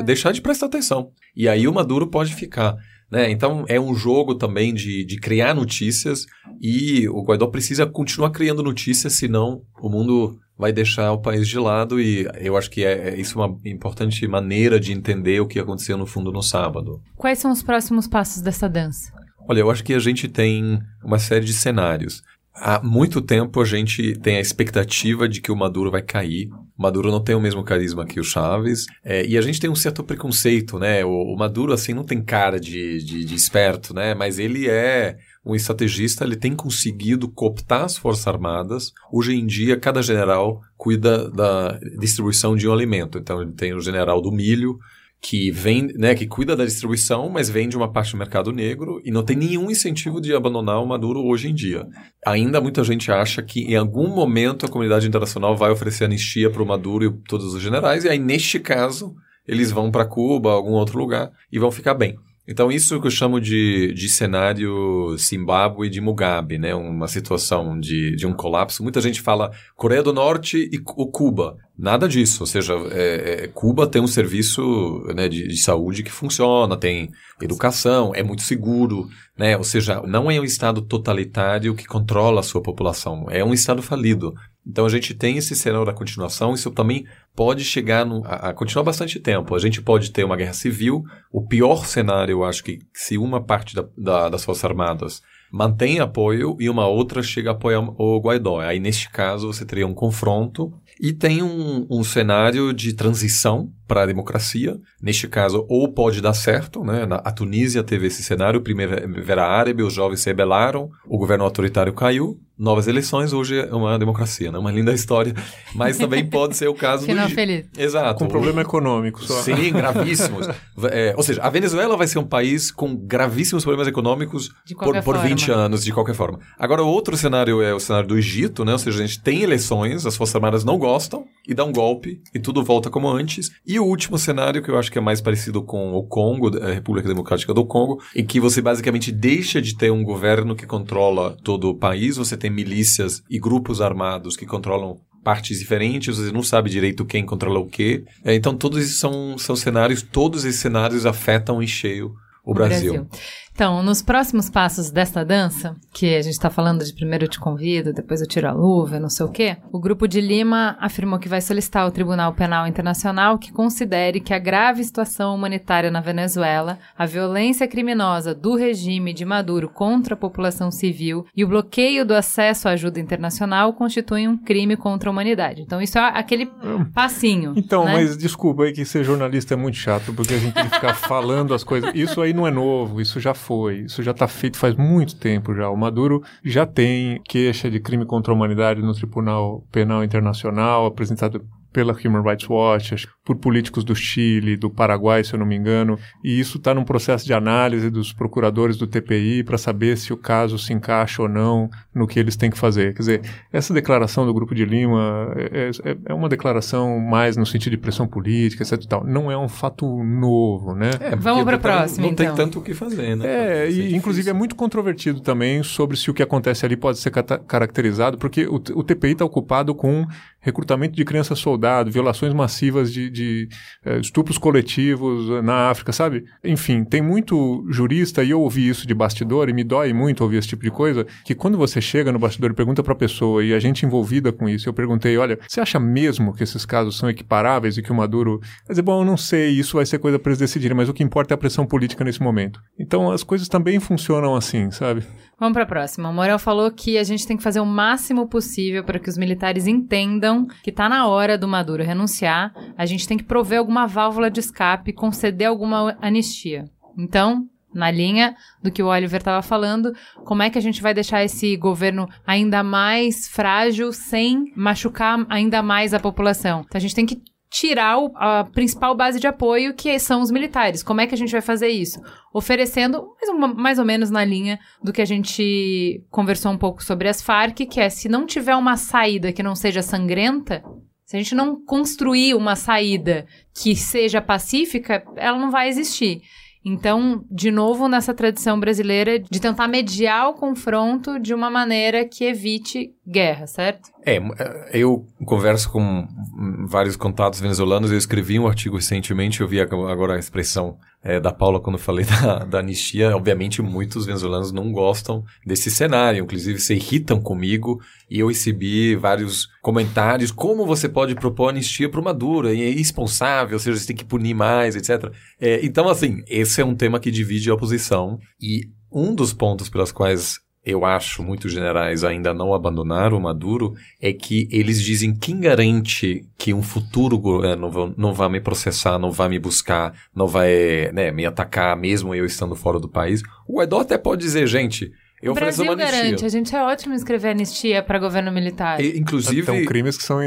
deixar de prestar atenção. E aí o Maduro pode ficar. Né? Então é um jogo também de, de criar notícias e o Guaidó precisa continuar criando notícias, senão o mundo vai deixar o país de lado e eu acho que é, é isso uma importante maneira de entender o que aconteceu no fundo no sábado. Quais são os próximos passos dessa dança? Olha, eu acho que a gente tem uma série de cenários. Há muito tempo a gente tem a expectativa de que o Maduro vai cair. Maduro não tem o mesmo carisma que o Chaves. É, e a gente tem um certo preconceito, né? O, o Maduro, assim, não tem cara de, de, de esperto, né? Mas ele é um estrategista ele tem conseguido cooptar as Forças Armadas. Hoje em dia, cada general cuida da distribuição de um alimento. Então, ele tem o general do milho, que vem, né, que cuida da distribuição, mas vende uma parte do mercado negro e não tem nenhum incentivo de abandonar o Maduro hoje em dia. Ainda muita gente acha que em algum momento a comunidade internacional vai oferecer anistia para o Maduro e todos os generais, e aí neste caso eles vão para Cuba, algum outro lugar e vão ficar bem. Então, isso que eu chamo de, de cenário Zimbábue de Mugabe, né? Uma situação de, de um colapso. Muita gente fala Coreia do Norte e o Cuba. Nada disso. Ou seja, é, é, Cuba tem um serviço né, de, de, saúde que funciona, tem educação, é muito seguro. Né? Ou seja, não é um Estado totalitário que controla a sua população. É um Estado falido. Então a gente tem esse cenário da continuação, isso também pode chegar no, a, a, continuar bastante tempo. A gente pode ter uma guerra civil. O pior cenário, eu acho que se uma parte da, da, das Forças Armadas mantém apoio e uma outra chega a apoiar o Guaidó. Aí, neste caso, você teria um confronto e tem um, um cenário de transição para a democracia. Neste caso, ou pode dar certo, né? A Tunísia teve esse cenário, Primavera Árabe, os jovens se rebelaram, o governo autoritário caiu, novas eleições, hoje é uma democracia, né? Uma linda história. [LAUGHS] Mas também pode ser o caso Final do... feliz. Exato. Com problema econômico só. Sim, gravíssimos. [LAUGHS] é, ou seja, a Venezuela vai ser um país com gravíssimos problemas econômicos por, por 20 anos, de qualquer forma. Agora, o outro cenário é o cenário do Egito, né? Ou seja, a gente tem eleições, as Forças Armadas não gostam e dá um golpe e tudo volta como antes. E o último cenário, que eu acho que é mais parecido com o Congo, a República Democrática do Congo, em que você basicamente deixa de ter um governo que controla todo o país, você tem milícias e grupos armados que controlam partes diferentes, você não sabe direito quem controla o quê. É, então, todos esses são, são cenários, todos esses cenários afetam em cheio o Brasil. Brasil. Então, nos próximos passos desta dança, que a gente está falando de primeiro eu te convido, depois eu tiro a luva, não sei o quê, o Grupo de Lima afirmou que vai solicitar ao Tribunal Penal Internacional que considere que a grave situação humanitária na Venezuela, a violência criminosa do regime de Maduro contra a população civil e o bloqueio do acesso à ajuda internacional constituem um crime contra a humanidade. Então, isso é aquele passinho. Então, né? mas desculpa aí que ser jornalista é muito chato, porque a gente tem que ficar [LAUGHS] falando as coisas. Isso aí não é novo, isso já foi. Isso já está feito faz muito tempo já. O Maduro já tem queixa de crime contra a humanidade no Tribunal Penal Internacional, apresentado pela Human Rights Watch, por políticos do Chile, do Paraguai, se eu não me engano, e isso está num processo de análise dos procuradores do TPI para saber se o caso se encaixa ou não no que eles têm que fazer. Quer dizer, essa declaração do Grupo de Lima é, é, é uma declaração mais no sentido de pressão política, etc. Tal. Não é um fato novo, né? É, Vamos para a próxima, Não então. tem tanto o que fazer, né? É, e inclusive é muito controvertido também sobre se o que acontece ali pode ser caracterizado, porque o, o TPI está ocupado com recrutamento de crianças soldado, violações massivas de, de uh, estupros coletivos uh, na África, sabe? Enfim, tem muito jurista, e eu ouvi isso de bastidor, e me dói muito ouvir esse tipo de coisa, que quando você chega no bastidor e pergunta para a pessoa, e a gente envolvida com isso, eu perguntei, olha, você acha mesmo que esses casos são equiparáveis e que o Maduro... Quer dizer, bom, eu não sei, isso vai ser coisa para eles decidirem, mas o que importa é a pressão política nesse momento. Então, as coisas também funcionam assim, sabe? Vamos para a próxima. O Morel falou que a gente tem que fazer o máximo possível para que os militares entendam que está na hora do Maduro renunciar. A gente tem que prover alguma válvula de escape, conceder alguma anistia. Então, na linha do que o Oliver estava falando, como é que a gente vai deixar esse governo ainda mais frágil sem machucar ainda mais a população? Então a gente tem que tirar o, a principal base de apoio, que são os militares. Como é que a gente vai fazer isso? Oferecendo, mais, uma, mais ou menos na linha do que a gente conversou um pouco sobre as Farc, que é se não tiver uma saída que não seja sangrenta, se a gente não construir uma saída que seja pacífica, ela não vai existir. Então, de novo, nessa tradição brasileira de tentar mediar o confronto de uma maneira que evite guerra, certo? É, eu converso com vários contatos venezuelanos, eu escrevi um artigo recentemente, eu vi agora a expressão é, da Paula quando falei [LAUGHS] da, da anistia. Obviamente, muitos venezuelanos não gostam desse cenário, inclusive se irritam comigo, e eu recebi vários comentários, como você pode propor anistia para o Maduro, é irresponsável, ou seja, você tem que punir mais, etc. É, então, assim, esse é um tema que divide a oposição, e um dos pontos pelas quais eu acho muitos generais ainda não abandonaram o Maduro é que eles dizem quem garante que um futuro governo não, vai me processar, não vai me buscar, não vai né, me atacar mesmo eu estando fora do país. O Guaidó até pode dizer, gente, eu o Brasil uma garante, a gente é ótimo escrever anistia para governo militar. E, inclusive... São crimes que são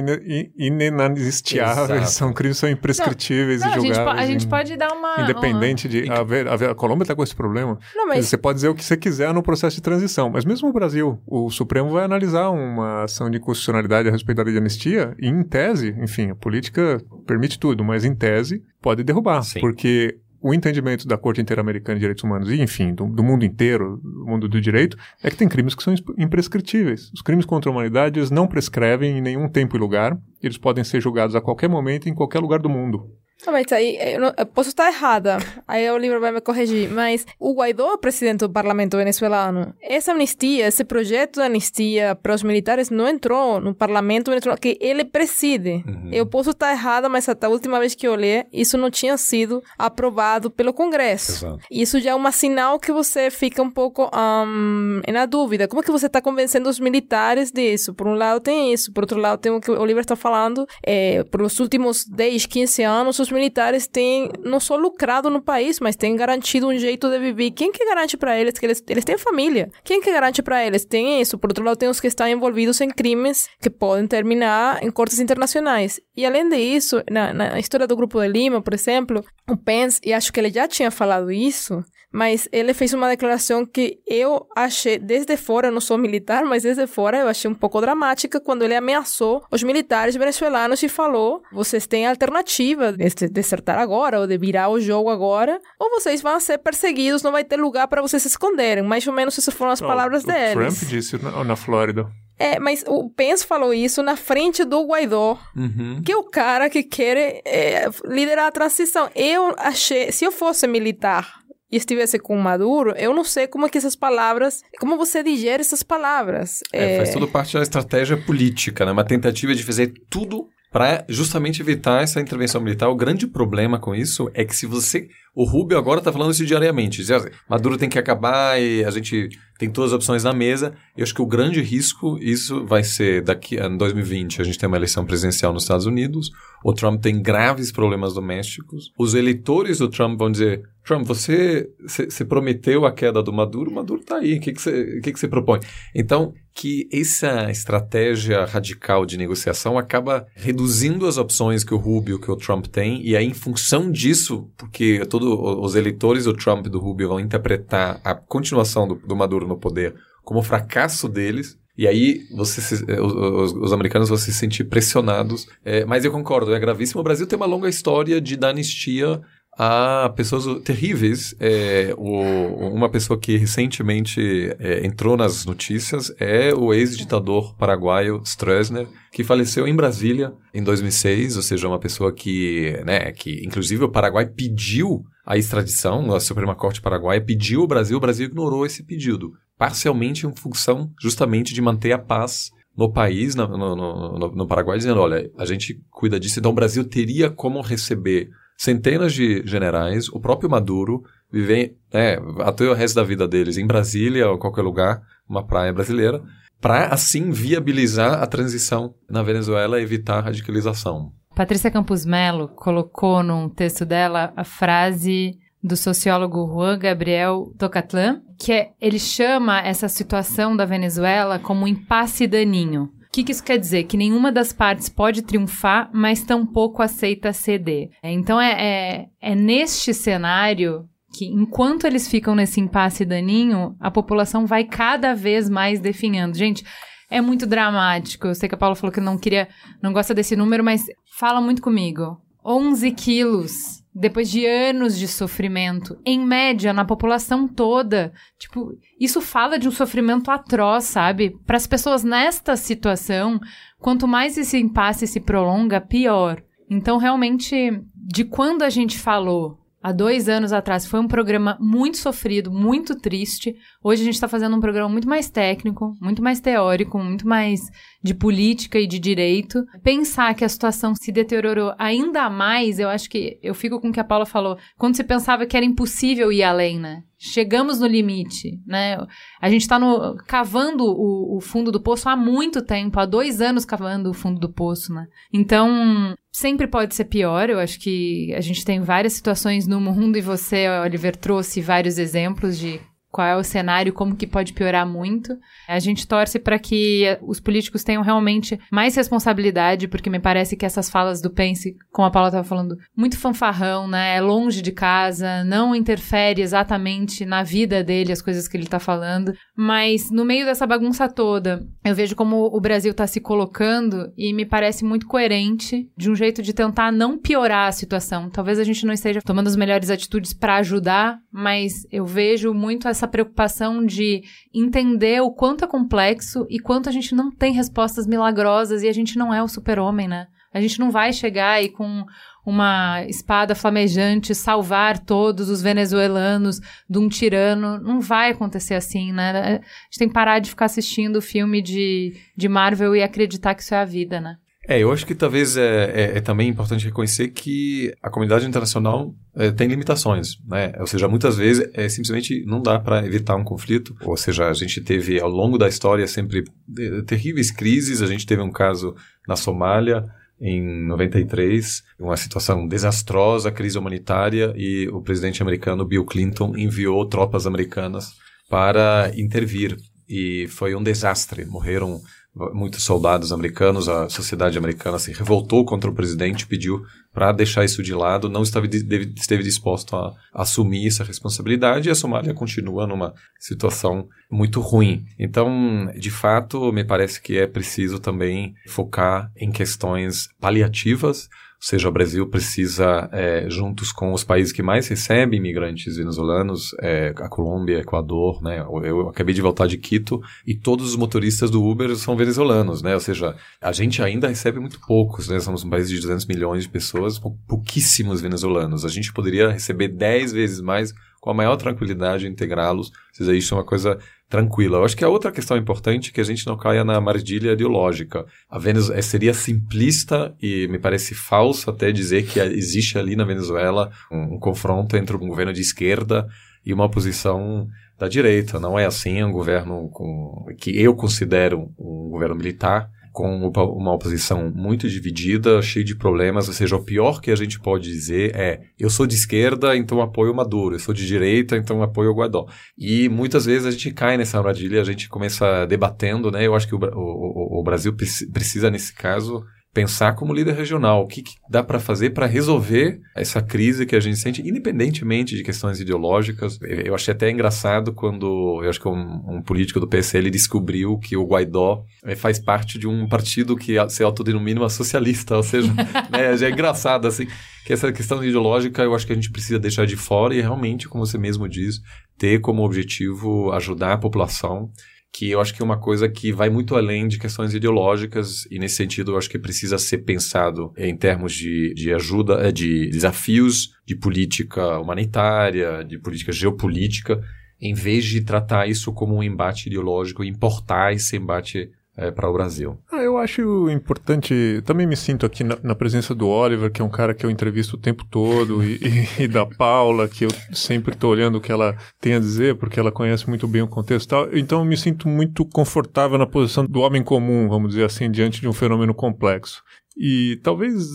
inenanistiáveis, são crimes que são imprescritíveis não, não, e julgáveis. A gente, a gente pode dar uma... Independente uma... de... A, a, a Colômbia está com esse problema. Não, mas... Você pode dizer o que você quiser no processo de transição, mas mesmo o Brasil, o Supremo vai analisar uma ação de constitucionalidade a respeito da lei de anistia e, em tese, enfim, a política permite tudo, mas em tese pode derrubar, Sim. porque o entendimento da Corte Interamericana de Direitos Humanos e, enfim, do, do, mundo inteiro, do mundo do direito, é que tem crimes que são imprescritíveis. Os crimes contra a humanidade não prescrevem em nenhum tempo e lugar. Eles podem ser julgados a qualquer momento em qualquer lugar do mundo. Mas aí eu, não, eu posso estar errada. Aí o livro vai me corrigir. Mas o Guaidó é presidente do parlamento venezuelano. Essa anistia, esse projeto de anistia para os militares não entrou no parlamento venezuelano, que ele preside. Uhum. Eu posso estar errada, mas até a última vez que eu li, isso não tinha sido aprovado pelo Congresso. Exato. Isso já é um sinal que você fica um pouco um, na dúvida. Como é que você está convencendo os militares disso? Por um lado tem isso, por outro lado tem o que o livro está falando. É, por os últimos 10, 15 anos, os militares têm não só lucrado no país, mas têm garantido um jeito de viver. Quem que garante para eles que eles, eles têm família? Quem que garante para eles? Tem isso. Por outro lado, tem os que estão envolvidos em crimes que podem terminar em cortes internacionais. E além disso, na, na história do Grupo de Lima, por exemplo, o Pence, e acho que ele já tinha falado isso, mas ele fez uma declaração que eu achei, desde fora, eu não sou militar, mas desde fora eu achei um pouco dramática quando ele ameaçou os militares venezuelanos e falou: vocês têm alternativa desertar agora ou de virar o jogo agora, ou vocês vão ser perseguidos, não vai ter lugar para vocês se esconderem. Mais ou menos essas foram as palavras o deles. Trump disse na, na Flórida. É, mas o Pence falou isso na frente do Guaidó, uhum. que é o cara que quer é, liderar a transição. Eu achei, se eu fosse militar e estivesse com Maduro, eu não sei como é que essas palavras, como você digere essas palavras. É, é... Faz tudo parte da estratégia política, né? Uma tentativa de fazer tudo para justamente evitar essa intervenção militar. O grande problema com isso é que se você O Rubio agora está falando isso diariamente. Maduro tem que acabar e a gente tem todas as opções na mesa. Eu acho que o grande risco, isso vai ser daqui a 2020, a gente tem uma eleição presidencial nos Estados Unidos, o Trump tem graves problemas domésticos, os eleitores do Trump vão dizer, Trump, você, você prometeu a queda do Maduro, o Maduro está aí, o que, você, que, que você propõe? Então, que essa estratégia radical de negociação acaba reduzindo as opções que o Rubio, que o Trump tem, e aí em função disso, porque todos os eleitores do Trump e do Rubio vão interpretar a continuação do, do Maduro no poder como fracasso deles, e aí você se, eh, os, os, americanos vão se sentir pressionados. É, mas eu concordo, é gravíssimo. O Brasil tem uma longa história de dar anistia a pessoas terríveis. É, o, uma pessoa que recentemente é, entrou nas notícias é o ex-ditador paraguaio Stroessner, que faleceu em Brasília em 2006, ou seja, uma pessoa que, né, que inclusive o Paraguai pediu a extradição, a Suprema Corte Paraguaia pediu ao Brasil, o Brasil ignorou esse pedido, parcialmente em função justamente de manter a paz no país, no, no, no, no Paraguai, dizendo, olha, a gente cuida disso, então o Brasil teria como receber centenas de generais, o próprio Maduro, vivem é, até o resto da vida deles em Brasília ou qualquer lugar, uma praia brasileira, para assim viabilizar a transição na Venezuela e evitar a radicalização. Patrícia Campos Melo colocou num texto dela a frase do sociólogo Juan Gabriel Tocatlan, que é, ele chama essa situação da Venezuela como um impasse daninho que, que isso quer dizer? Que nenhuma das partes pode triunfar, mas tampouco aceita ceder. Então é, é, é neste cenário que enquanto eles ficam nesse impasse daninho, a população vai cada vez mais definhando. Gente, é muito dramático. Eu sei que a Paula falou que não queria, não gosta desse número, mas fala muito comigo. 11 quilos depois de anos de sofrimento, em média, na população toda. Tipo, isso fala de um sofrimento atroz, sabe? Para as pessoas nesta situação, quanto mais esse impasse se prolonga, pior. Então, realmente, de quando a gente falou há dois anos atrás foi um programa muito sofrido, muito triste. Hoje a gente está fazendo um programa muito mais técnico, muito mais teórico, muito mais de política e de direito. Pensar que a situação se deteriorou ainda mais, eu acho que eu fico com o que a Paula falou. Quando se pensava que era impossível ir além, né? Chegamos no limite, né? A gente está cavando o, o, fundo do poço há muito tempo, há dois anos cavando o fundo do poço, né? Então, sempre pode ser pior. Eu acho que a gente tem várias situações no mundo e você, Oliver, trouxe vários exemplos de qual é o cenário, como que pode piorar muito. A gente torce para que os políticos tenham realmente mais responsabilidade, porque me parece que essas falas do Pence, como a Paula estava falando, muito fanfarrão, né? É longe de casa, não interfere exatamente na vida dele as coisas que ele está falando. Mas no meio dessa bagunça toda, eu vejo como o Brasil está se colocando e me parece muito coerente de um jeito de tentar não piorar a situação. Talvez a gente não esteja tomando as melhores atitudes para ajudar, mas eu vejo muito essa essa preocupação de entender o quanto é complexo e quanto a gente não tem respostas milagrosas e a gente não é o super-homem, né? A gente não vai chegar aí com uma espada flamejante salvar todos os venezuelanos de um tirano. Não vai acontecer assim, né? A gente tem que parar de ficar assistindo filme de, de Marvel e acreditar que isso é a vida, né? É, eu acho que talvez é, é, é também importante reconhecer que a comunidade internacional é, tem limitações, né? Ou seja, muitas vezes é simplesmente não dá para evitar um conflito. Ou seja, a gente teve ao longo da história sempre é, terríveis crises. A gente teve um caso na Somália em 93, uma situação desastrosa, crise humanitária, e o presidente americano Bill Clinton enviou tropas americanas para intervir. E foi um desastre. Morreram muitos soldados americanos, a sociedade americana se revoltou contra o presidente, pediu para deixar isso de lado, não esteve, esteve disposto a assumir essa responsabilidade e a Somália continua numa situação muito ruim. Então, de fato, me parece que é preciso também focar em questões paliativas ou seja, o Brasil precisa, é, juntos com os países que mais recebem imigrantes venezuelanos, é, a Colômbia, Equador, né? Eu acabei de voltar de Quito e todos os motoristas do Uber são venezuelanos, né? Ou seja, a gente ainda recebe muito poucos, né? Somos um país de 200 milhões de pessoas, pouquíssimos venezuelanos. A gente poderia receber 10 vezes mais com a maior tranquilidade integrá-los. Isso é uma coisa tranquila. Eu acho que a outra questão importante é que a gente não caia na armadilha ideológica. A Venezuela seria simplista e me parece falso até dizer que existe ali na Venezuela um, um confronto entre um governo de esquerda e uma oposição da direita. Não é assim, é um governo com, que eu considero um governo militar com uma oposição muito dividida, cheia de problemas, ou seja, o pior que a gente pode dizer é eu sou de esquerda, então apoio o Maduro, eu sou de direita, então apoio o Guaidó. E muitas vezes a gente cai nessa armadilha, a gente começa debatendo, né? Eu acho que o, o, o Brasil precisa, nesse caso, pensar como líder regional, o que, que dá para fazer para resolver essa crise que a gente sente, independentemente de questões ideológicas. Eu achei até engraçado quando eu acho que um, um político do PSL descobriu que o Guaidó eh, faz parte de um partido que se autodenomina socialista, ou seja, [LAUGHS] né, é engraçado assim que essa questão ideológica eu acho que a gente precisa deixar de fora e realmente, como você mesmo diz, ter como objetivo ajudar a população que eu acho que é uma coisa que vai muito além de questões ideológicas e nesse sentido eu acho que precisa ser pensado em termos de, de ajuda, eh, de desafios de política humanitária, de política geopolítica, em vez de tratar isso como um embate ideológico e importar esse embate é, para o Brasil. Acho importante, também me sinto aqui na, na, presença do Oliver, que é um cara que eu entrevisto o tempo todo, e, e, e da Paula, que eu sempre estou olhando o que ela tem a dizer, porque ela conhece muito bem o contexto e tal. Então eu me sinto muito confortável na posição do homem comum, vamos dizer assim, diante de um fenômeno complexo. E talvez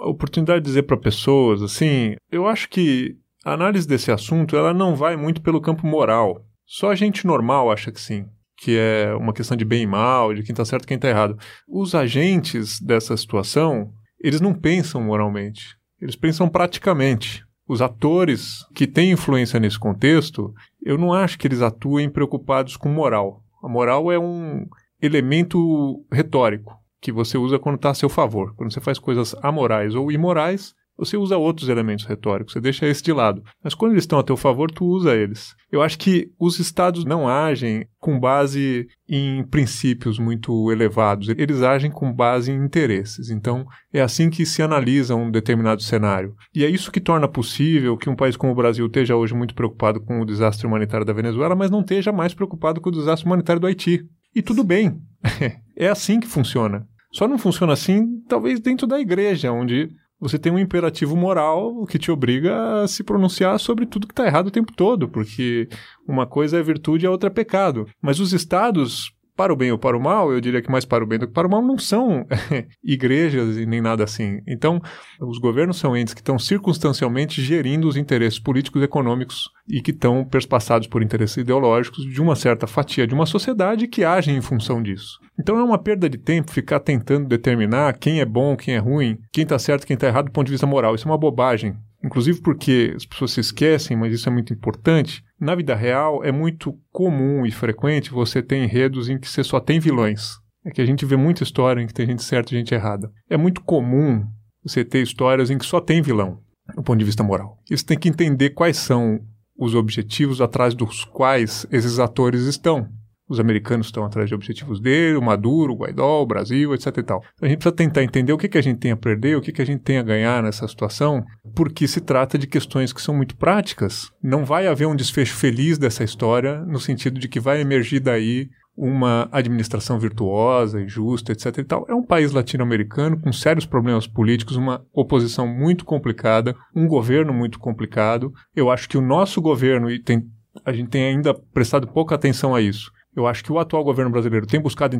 a oportunidade de dizer para pessoas, assim, eu acho que a análise desse assunto, ela não vai muito pelo campo moral. Só a gente normal acha que sim que é uma questão de bem e mal, de quem está certo e quem está errado. Os agentes dessa situação, eles não pensam moralmente, eles pensam praticamente. Os atores que têm influência nesse contexto, eu não acho que eles atuem preocupados com moral. A moral é um elemento retórico que você usa quando está a seu favor. Quando você faz coisas amorais ou imorais, você usa outros elementos retóricos, você deixa esse de lado. Mas quando eles estão a teu favor, tu usa eles. Eu acho que os estados não agem com base em princípios muito elevados, eles agem com base em interesses. Então, é assim que se analisa um determinado cenário. E é isso que torna possível que um país como o Brasil esteja hoje muito preocupado com o desastre humanitário da Venezuela, mas não esteja mais preocupado com o desastre humanitário do Haiti. E tudo bem. [LAUGHS] é assim que funciona. Só não funciona assim, talvez dentro da igreja, onde você tem um imperativo moral que te obriga a se pronunciar sobre tudo que está errado o tempo todo, porque uma coisa é virtude e a outra é pecado. Mas os estados, para o bem ou para o mal, eu diria que mais para o bem do que para o mal, não são [LAUGHS] igrejas e nem nada assim. Então, os governos são entes que estão circunstancialmente gerindo os interesses políticos e econômicos e que estão perspassados por interesses ideológicos de uma certa fatia de uma sociedade que agem em função disso. Então é uma perda de tempo ficar tentando determinar quem é bom, quem é ruim, quem está certo, quem está errado do ponto de vista moral. Isso é uma bobagem. Inclusive porque as pessoas se esquecem, mas isso é muito importante. Na vida real é muito comum e frequente você ter enredos em que você só tem vilões. É que a gente vê muita história em que tem gente certa e gente errada. É muito comum você ter histórias em que só tem vilão, do ponto de vista moral. E você tem que entender quais são os objetivos atrás dos quais esses atores estão. Os americanos estão atrás de objetivos dele, o Maduro, o Guaidó, o Brasil, etc e tal. A gente precisa tentar entender o que, que a gente tem a perder, o que, que a gente tem a ganhar nessa situação, porque se trata de questões que são muito práticas. Não vai haver um desfecho feliz dessa história, no sentido de que vai emergir daí uma administração virtuosa justa, etc e tal. É um país latino-americano com sérios problemas políticos, uma oposição muito complicada, um governo muito complicado. Eu acho que o nosso governo, e tem, a gente tem ainda prestado pouca atenção a isso, eu acho que o atual governo brasileiro tem buscado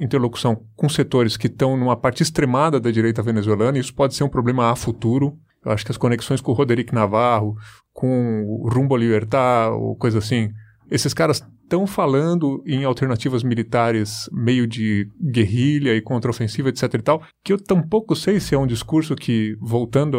interlocução com setores que estão numa parte extremada da direita venezuelana, e isso pode ser um problema a futuro. Eu acho que as conexões com o Roderick Navarro, com o Rumbo Libertar, ou coisa assim, esses caras estão falando em alternativas militares meio de guerrilha e contraofensiva, etc e tal, que eu tampouco sei se é um discurso que, voltando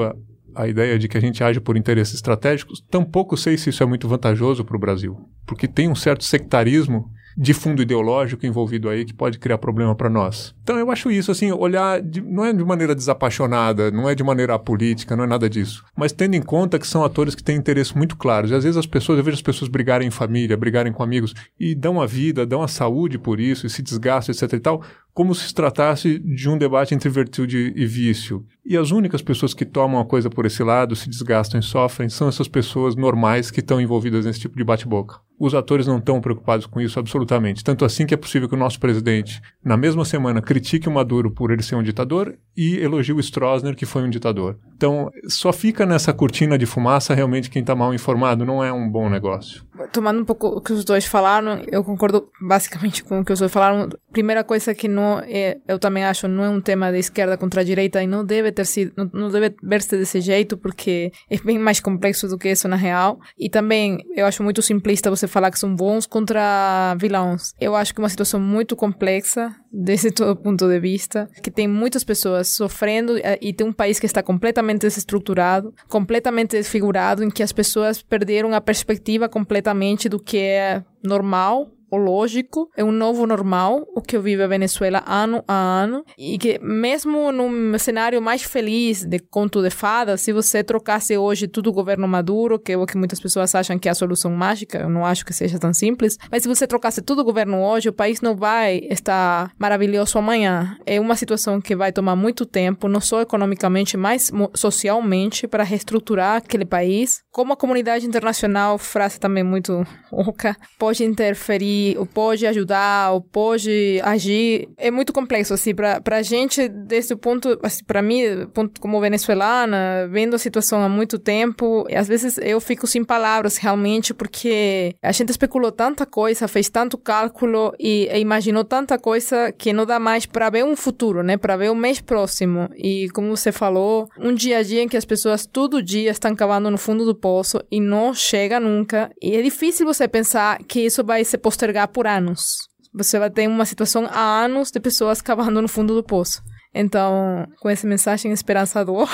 a ideia de que a gente age por interesses estratégicos, tampouco sei se isso é muito vantajoso para o Brasil, porque tem um certo sectarismo de fundo ideológico envolvido aí que pode criar problema para nós. Então eu acho isso assim, olhar de, não é de maneira desapaixonada, não é de maneira apolítica, não é nada disso, mas tendo em conta que são atores que têm interesses muito claros. E às vezes as pessoas, eu vejo as pessoas brigarem em família, brigarem com amigos e dão a vida, dão a saúde por isso e se desgastam, etc e tal, como se tratasse de um debate entre virtude e vício. E as únicas pessoas que tomam a coisa por esse lado, se desgastam e sofrem, são essas pessoas normais que estão envolvidas nesse tipo de bate-boca. Os atores não estão preocupados com isso absolutamente. Tanto assim que é possível que o nosso presidente, na mesma semana, critique o Maduro por ele ser um ditador e elogie o Stroessner, que foi um ditador. Então, só fica nessa cortina de fumaça realmente quem está mal informado. Não é um bom negócio. Tomando um pouco o que os dois falaram, eu concordo basicamente com o que os dois falaram. Primeira coisa que não é, eu também acho, não é um tema de esquerda contra a direita e não deve ter sido, não, não deve ver-se desse jeito, porque é bem mais complexo do que isso na real. E também eu acho muito simplista você falar que são bons contra vilões. Eu acho que é uma situação muito complexa [LAUGHS] desse todo ponto de vista, que tem muitas pessoas sofrendo eh, e tem um país que está completamente desestruturado, completamente desfigurado, em que as pessoas perderam a perspectiva completamente do que é normal lógico, é um novo normal, o que vive a Venezuela ano a ano, e que mesmo num cenário mais feliz de conto de fadas, se você trocasse hoje tudo o governo Maduro, que é o que muitas pessoas acham que é a solução mágica, eu não acho que seja tão simples, mas se você trocasse tudo o governo hoje, o país não vai estar maravilhoso amanhã. É uma situação que vai tomar muito tempo, não só economicamente, mas socialmente, para reestruturar aquele país. Como a comunidade internacional, frase também muito oca, pode interferir ou pode ajudar, ou pode agir, é muito complexo, assim, para a gente, desse ponto, assim, para mim, ponto como venezuelana, vendo a situação há muito tempo, às vezes eu fico sem palavras, realmente, porque a gente especulou tanta coisa, fez tanto cálculo e, e imaginou tanta coisa que não dá mais para ver um futuro, né, para ver o mês próximo. E como você falou, um dia a dia em que as pessoas todo dia estão cavando no fundo do poço e não chega nunca. E é difícil você pensar que isso vai se postergar postergar por anos. Você vai ter uma situação há anos de pessoas cavando no fundo do poço. Então, com essa mensagem esperançadora. [LAUGHS]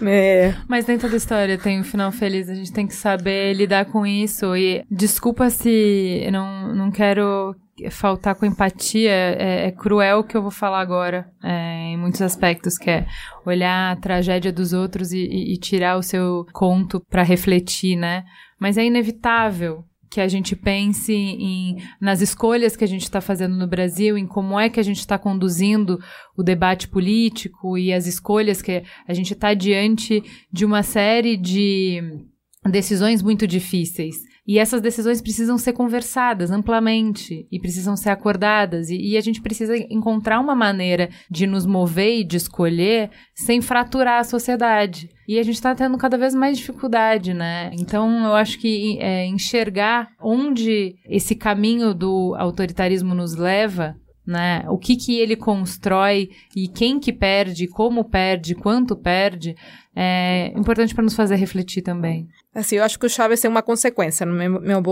É. Mas dentro da história tem um final feliz, a gente tem que saber lidar com isso. E desculpa se eu não, não quero faltar com empatia, é, é cruel o que eu vou falar agora, é, em muitos aspectos, que é olhar a tragédia dos outros e, e, e tirar o seu conto para refletir, né? Mas é inevitável que a gente pense em, nas escolhas que a gente está fazendo no Brasil, em como é que a gente está conduzindo o debate político e as escolhas que a gente está diante de uma série de decisões muito difíceis. E essas decisões precisam ser conversadas amplamente e precisam ser acordadas. E, e, a gente precisa encontrar uma maneira de nos mover e de escolher sem fraturar a sociedade. E a gente está tendo cada vez mais dificuldade, né? Então eu acho que é, enxergar onde esse caminho do autoritarismo nos leva né? O que que ele constrói e quem que perde, como perde, quanto perde, é importante para nos fazer refletir também. Assim, eu acho que o Chaves é uma consequência, no meu, meu,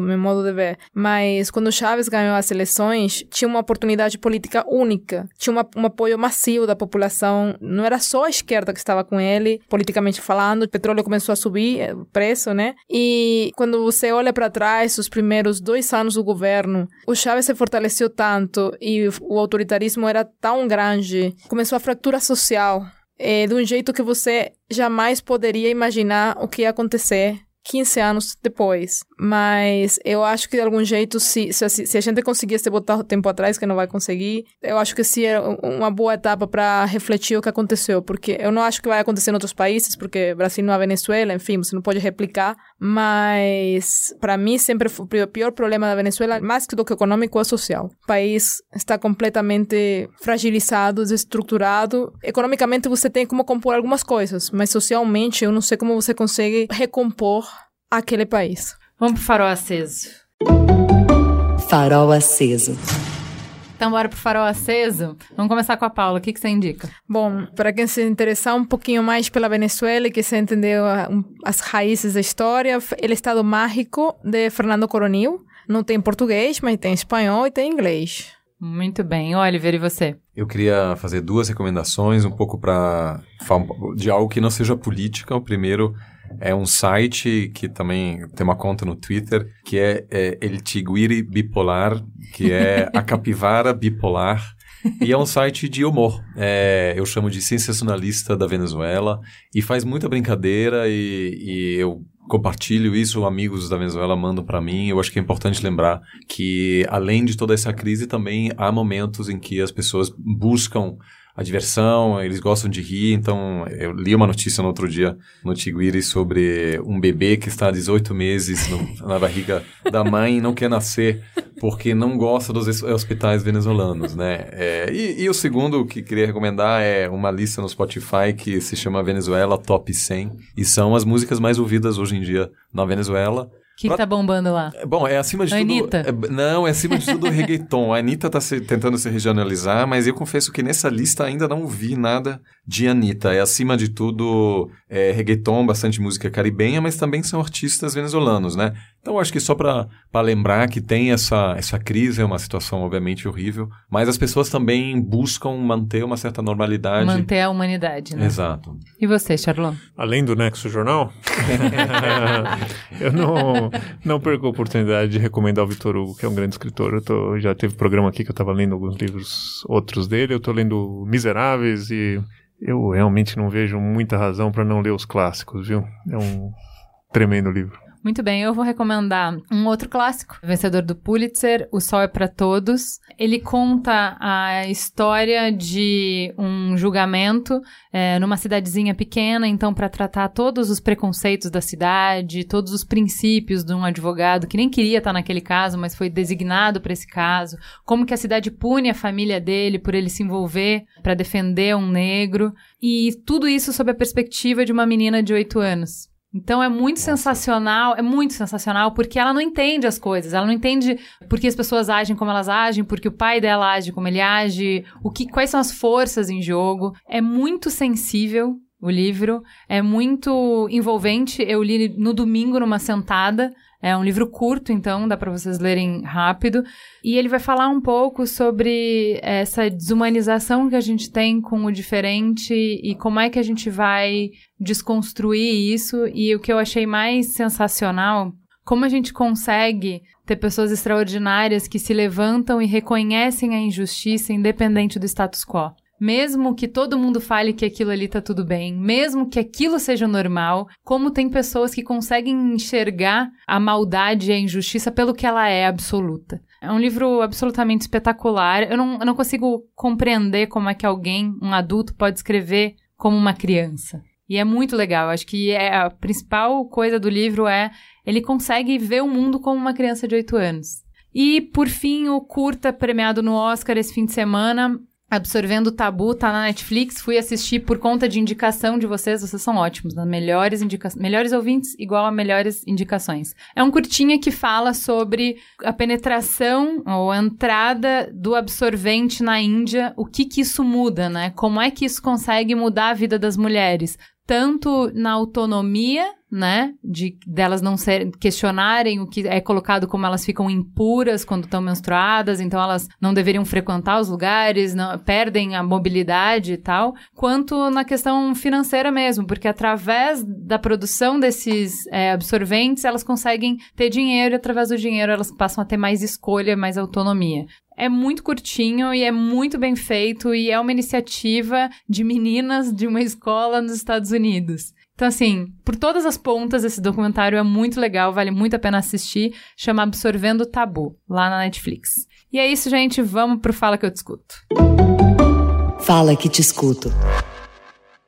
meu, modo de ver. Mas quando o Chaves ganhou as eleições, tinha uma oportunidade política única. Tinha uma, um apoio massivo da população. Não era só a esquerda que estava com ele, politicamente falando. O petróleo começou a subir, eh, o preço, né? E quando você olha para trás, os primeiros dois anos do governo, o Chaves se fortaleceu tanto e o autoritarismo era tão grande. Começou a fratura social é, de um jeito que você jamais poderia imaginar o que ia acontecer 15 anos depois. Mas eu acho que de algum jeito, se, se, se a gente conseguisse botar o tempo atrás, que não vai conseguir, eu acho que sim é uma boa etapa para refletir o que aconteceu. Porque eu não acho que vai acontecer em outros países, porque Brasil não é Venezuela, enfim, você não pode replicar. Mas para mim sempre foi o pior problema da Venezuela, mais do que econômico, é social. O país está completamente fragilizado, desestruturado. Economicamente você tem como compor algumas coisas, mas socialmente eu não sei como você consegue recompor aquele país. Vamos pro farol aceso. Farol aceso. Então, bora pro farol aceso. Vamos começar com a Paula. O que, que você indica? Bom, para quem se interessar um pouquinho mais pela Venezuela e que se entendeu as raízes da história, El Estado Mágico, de Fernando Coronil. Não tem português, mas tem espanhol e tem inglês. Muito bem. Oliver, e você? Eu queria fazer duas recomendações, um pouco para de algo que não seja política. O primeiro é um site que também tem uma conta no Twitter, que é, é El Tiguiri Bipolar, que é a [LAUGHS] capivara bipolar. e é um site de humor. É, eu chamo de sensacionalista da Venezuela e faz muita brincadeira e, e eu compartilho isso, amigos da Venezuela mandam para mim. Eu acho que é importante lembrar que, além de toda essa crise, também há momentos em que as pessoas buscam a diversão, eles gostam de rir. Então, eu li uma notícia no outro dia no Tiguiri sobre um bebê que está há 18 meses no, na barriga da mãe e não quer nascer porque não gosta dos hospitais venezuelanos, né? É, e, e, o segundo que queria recomendar é uma lista no Spotify que se chama Venezuela Top 100 e são as músicas mais ouvidas hoje em dia na Venezuela. O que, que tá bombando lá? É, bom, é acima de Anitta. tudo. É, não, é acima de tudo o reggaeton. A Anitta tá se, tentando se regionalizar, mas eu confesso que nessa lista ainda não vi nada de Anitta. É acima de tudo é, reggaeton, bastante música caribenha, mas também são artistas venezuelanos, né? Então acho que só para lembrar que tem essa, essa crise, é uma situação obviamente horrível, mas as pessoas também buscam manter uma certa normalidade. Manter a humanidade, né? Exato. E você, Charlon? Além do Nexo Jornal, [LAUGHS] eu não, não perco a oportunidade de recomendar o Vitor Hugo, que é um grande escritor. Eu tô, já teve programa aqui que eu estava lendo alguns livros outros dele, eu estou lendo Miseráveis e eu realmente não vejo muita razão para não ler os clássicos, viu? É um tremendo livro. Muito bem, eu vou recomendar um outro clássico, vencedor do Pulitzer, O Sol é para Todos. Ele conta a história de um julgamento é, numa cidadezinha pequena, então para tratar todos os preconceitos da cidade, todos os princípios de um advogado que nem queria estar naquele caso, mas foi designado para esse caso, como que a cidade pune a família dele por ele se envolver para defender um negro e tudo isso sob a perspectiva de uma menina de oito anos. Então é muito Nossa. sensacional, é muito sensacional porque ela não entende as coisas, ela não entende por que as pessoas agem como elas agem, porque o pai dela age como ele age, o que, quais são as forças em jogo. É muito sensível o livro, é muito envolvente. Eu li no domingo numa sentada. É um livro curto, então dá para vocês lerem rápido. E ele vai falar um pouco sobre essa desumanização que a gente tem com o diferente e como é que a gente vai desconstruir isso. E o que eu achei mais sensacional, como a gente consegue ter pessoas extraordinárias que se levantam e reconhecem a injustiça independente do status quo. Mesmo que todo mundo fale que aquilo ali tá tudo bem, mesmo que aquilo seja normal, como tem pessoas que conseguem enxergar a maldade e a injustiça pelo que ela é absoluta. É um livro absolutamente espetacular. Eu não, eu não consigo compreender como é que alguém, um adulto, pode escrever como uma criança. E é muito legal. Acho que é a principal coisa do livro é ele consegue ver o mundo como uma criança de 8 anos. E, por fim, o curta premiado no Oscar esse fim de semana Absorvendo o Tabu tá na Netflix. Fui assistir por conta de indicação de vocês. Vocês são ótimos, né? Melhores, indica melhores ouvintes igual a melhores indicações. É um curtinha que fala sobre a penetração ou a entrada do absorvente na Índia. O que que isso muda, né? Como é que isso consegue mudar a vida das mulheres? Tanto na autonomia né? De delas não ser, questionarem o que é colocado como elas ficam impuras quando estão menstruadas, então elas não deveriam frequentar os lugares, não, perdem a mobilidade e tal, quanto na questão financeira mesmo, porque através da produção desses é, absorventes elas conseguem ter dinheiro e através do dinheiro elas passam a ter mais escolha, mais autonomia. É muito curtinho e é muito bem feito e é uma iniciativa de meninas de uma escola nos Estados Unidos. Então, assim, por todas as pontas, esse documentário é muito legal, vale muito a pena assistir. Chama Absorvendo o Tabu, lá na Netflix. E é isso, gente. Vamos pro Fala Que Eu Te Escuto. Fala Que Te Escuto.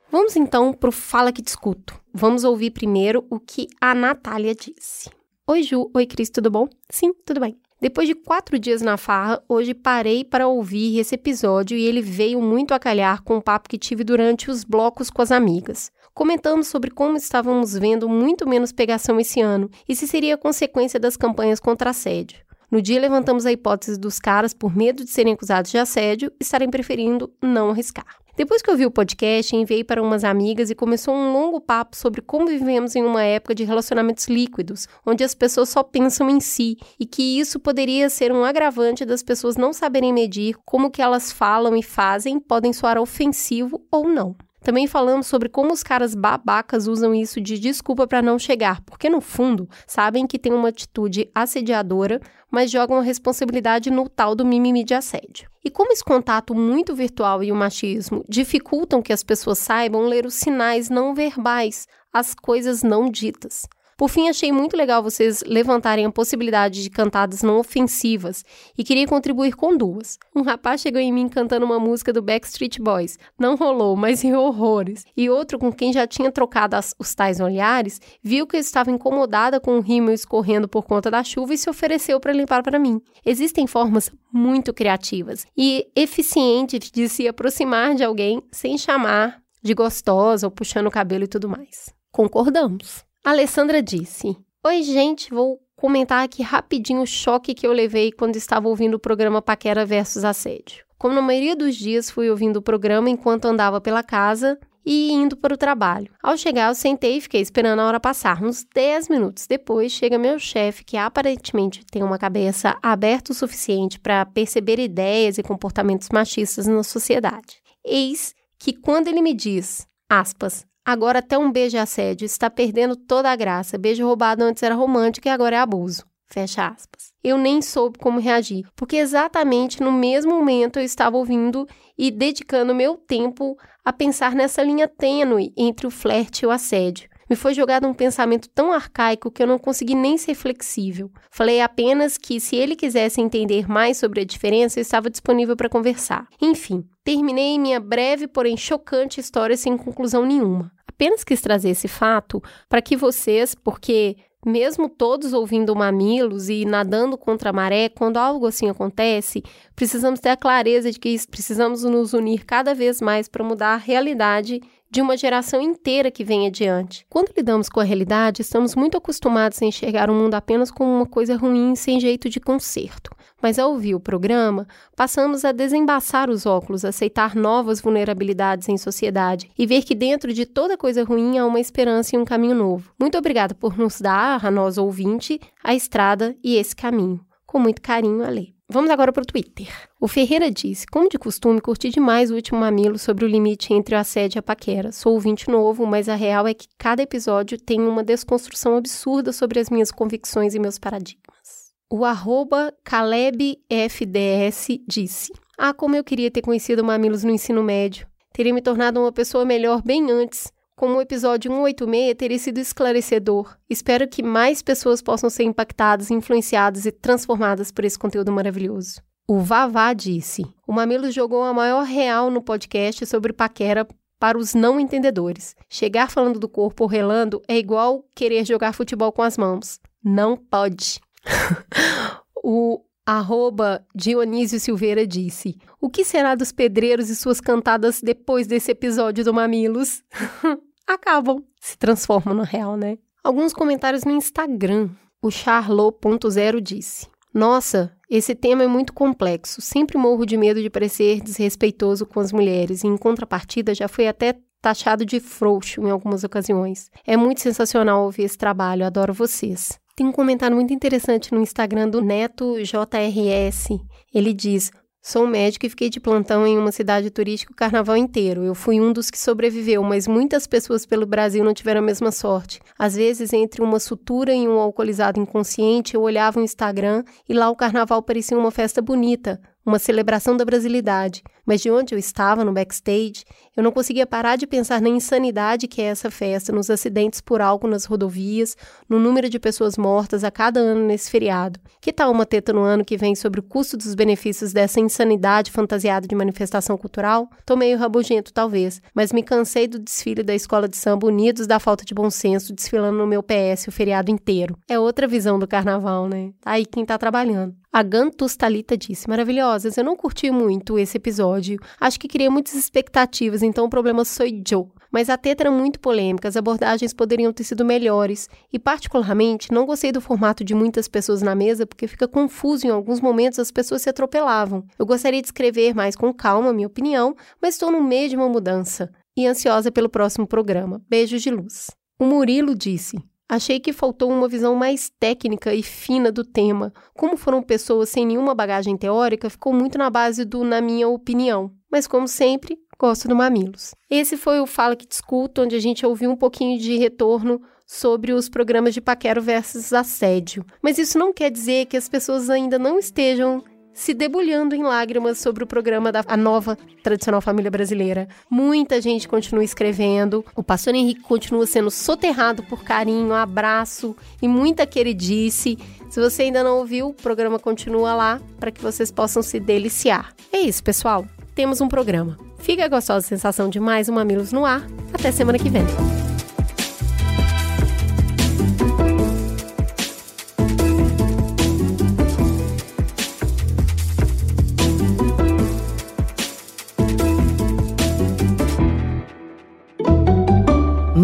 Vamos então pro Fala Que Te Escuto. Vamos ouvir primeiro o que a Natália disse. Oi, Ju. Oi, Cris. Tudo bom? Sim, tudo bem. Depois de quatro dias na farra, hoje parei para ouvir esse episódio e ele veio muito a calhar com o papo que tive durante os blocos com as amigas. Comentamos sobre como estávamos vendo muito menos pegação esse ano e se seria consequência das campanhas contra assédio. No dia, levantamos a hipótese dos caras, por medo de serem acusados de assédio, estarem preferindo não arriscar. Depois que eu vi o podcast, enviei para umas amigas e começou um longo papo sobre como vivemos em uma época de relacionamentos líquidos, onde as pessoas só pensam em si e que isso poderia ser um agravante das pessoas não saberem medir como que elas falam e fazem podem soar ofensivo ou não. Também falamos sobre como os caras babacas usam isso de desculpa para não chegar, porque no fundo sabem que tem uma atitude assediadora, mas jogam a responsabilidade no tal do mimimi de assédio. E como esse contato muito virtual e o machismo dificultam que as pessoas saibam ler os sinais não verbais, as coisas não ditas. Por fim, achei muito legal vocês levantarem a possibilidade de cantadas não ofensivas e queria contribuir com duas. Um rapaz chegou em mim cantando uma música do Backstreet Boys. Não rolou, mas riu horrores. E outro com quem já tinha trocado as, os tais olhares, viu que eu estava incomodada com o rímel escorrendo por conta da chuva e se ofereceu para limpar para mim. Existem formas muito criativas e eficientes de se aproximar de alguém sem chamar de gostosa ou puxando o cabelo e tudo mais. Concordamos. Alessandra disse: Oi, gente, vou comentar aqui rapidinho o choque que eu levei quando estava ouvindo o programa Paquera versus Assédio. Como na maioria dos dias fui ouvindo o programa enquanto andava pela casa e indo para o trabalho. Ao chegar, eu sentei e fiquei esperando a hora passar. Uns 10 minutos depois, chega meu chefe, que aparentemente tem uma cabeça aberta o suficiente para perceber ideias e comportamentos machistas na sociedade. Eis que quando ele me diz, aspas, Agora até um beijo é assédio está perdendo toda a graça. Beijo roubado antes era romântico e agora é abuso. Fecha aspas. Eu nem soube como reagir, porque exatamente no mesmo momento eu estava ouvindo e dedicando meu tempo a pensar nessa linha tênue entre o flerte e o assédio. Me foi jogado um pensamento tão arcaico que eu não consegui nem ser flexível. Falei apenas que, se ele quisesse entender mais sobre a diferença, eu estava disponível para conversar. Enfim, terminei minha breve, porém chocante história sem conclusão nenhuma apenas quis trazer esse fato para que vocês, porque mesmo todos ouvindo mamilos e nadando contra a maré, quando algo assim acontece, precisamos ter a clareza de que precisamos nos unir cada vez mais para mudar a realidade de uma geração inteira que vem adiante. Quando lidamos com a realidade, estamos muito acostumados a enxergar o mundo apenas como uma coisa ruim sem jeito de conserto. Mas ao ouvir o programa, passamos a desembaçar os óculos, aceitar novas vulnerabilidades em sociedade e ver que dentro de toda coisa ruim há uma esperança e um caminho novo. Muito obrigada por nos dar, a nós ouvinte, a estrada e esse caminho. Com muito carinho, Ale. Vamos agora para o Twitter. O Ferreira disse: Como de costume, curti demais o último mamilo sobre o limite entre o assédio e a paquera. Sou ouvinte novo, mas a real é que cada episódio tem uma desconstrução absurda sobre as minhas convicções e meus paradigmas. O arroba CalebFDS disse: Ah, como eu queria ter conhecido mamilos no ensino médio. Teria me tornado uma pessoa melhor bem antes como o episódio 186 teria sido esclarecedor. Espero que mais pessoas possam ser impactadas, influenciadas e transformadas por esse conteúdo maravilhoso. O Vavá disse: O Mamilo jogou a maior real no podcast sobre paquera para os não entendedores. Chegar falando do corpo ou relando é igual querer jogar futebol com as mãos. Não pode. [LAUGHS] o arroba Dionísio Silveira disse: O que será dos pedreiros e suas cantadas depois desse episódio do Mamilos? [LAUGHS] acabam, se transformam no real, né? Alguns comentários no Instagram. O Charlot.0 disse: Nossa, esse tema é muito complexo. Sempre morro de medo de parecer desrespeitoso com as mulheres e, em contrapartida, já fui até taxado de frouxo em algumas ocasiões. É muito sensacional ouvir esse trabalho, adoro vocês. Tem um comentário muito interessante no Instagram do Neto JRS. Ele diz: Sou médico e fiquei de plantão em uma cidade turística o carnaval inteiro. Eu fui um dos que sobreviveu, mas muitas pessoas pelo Brasil não tiveram a mesma sorte. Às vezes, entre uma sutura e um alcoolizado inconsciente, eu olhava o Instagram e lá o carnaval parecia uma festa bonita, uma celebração da brasilidade. Mas de onde eu estava, no backstage, eu não conseguia parar de pensar na insanidade que é essa festa, nos acidentes por álcool nas rodovias, no número de pessoas mortas a cada ano nesse feriado. Que tal uma teta no ano que vem sobre o custo dos benefícios dessa insanidade fantasiada de manifestação cultural? Tô meio rabugento, talvez, mas me cansei do desfile da escola de samba Unidos da falta de bom senso desfilando no meu PS o feriado inteiro. É outra visão do carnaval, né? Aí quem tá trabalhando. A Gantus Talita disse: Maravilhosas, eu não curti muito esse episódio. Acho que criei muitas expectativas, então o problema sou eu. Mas a teta era muito polêmica, as abordagens poderiam ter sido melhores. E, particularmente, não gostei do formato de muitas pessoas na mesa, porque fica confuso em alguns momentos as pessoas se atropelavam. Eu gostaria de escrever mais com calma, minha opinião, mas estou no meio de uma mudança. E ansiosa pelo próximo programa. Beijos de luz. O Murilo disse: Achei que faltou uma visão mais técnica e fina do tema. Como foram pessoas sem nenhuma bagagem teórica, ficou muito na base do na minha opinião. Mas como sempre, gosto do Mamilos. Esse foi o Fala que Discuto, onde a gente ouviu um pouquinho de retorno sobre os programas de paquero versus assédio. Mas isso não quer dizer que as pessoas ainda não estejam se debulhando em lágrimas sobre o programa da a nova tradicional família brasileira. Muita gente continua escrevendo. O pastor Henrique continua sendo soterrado por carinho, abraço e muita queridice. Se você ainda não ouviu, o programa continua lá para que vocês possam se deliciar. É isso, pessoal. Temos um programa. Fica a gostosa sensação de mais um Mamilos no ar. Até semana que vem.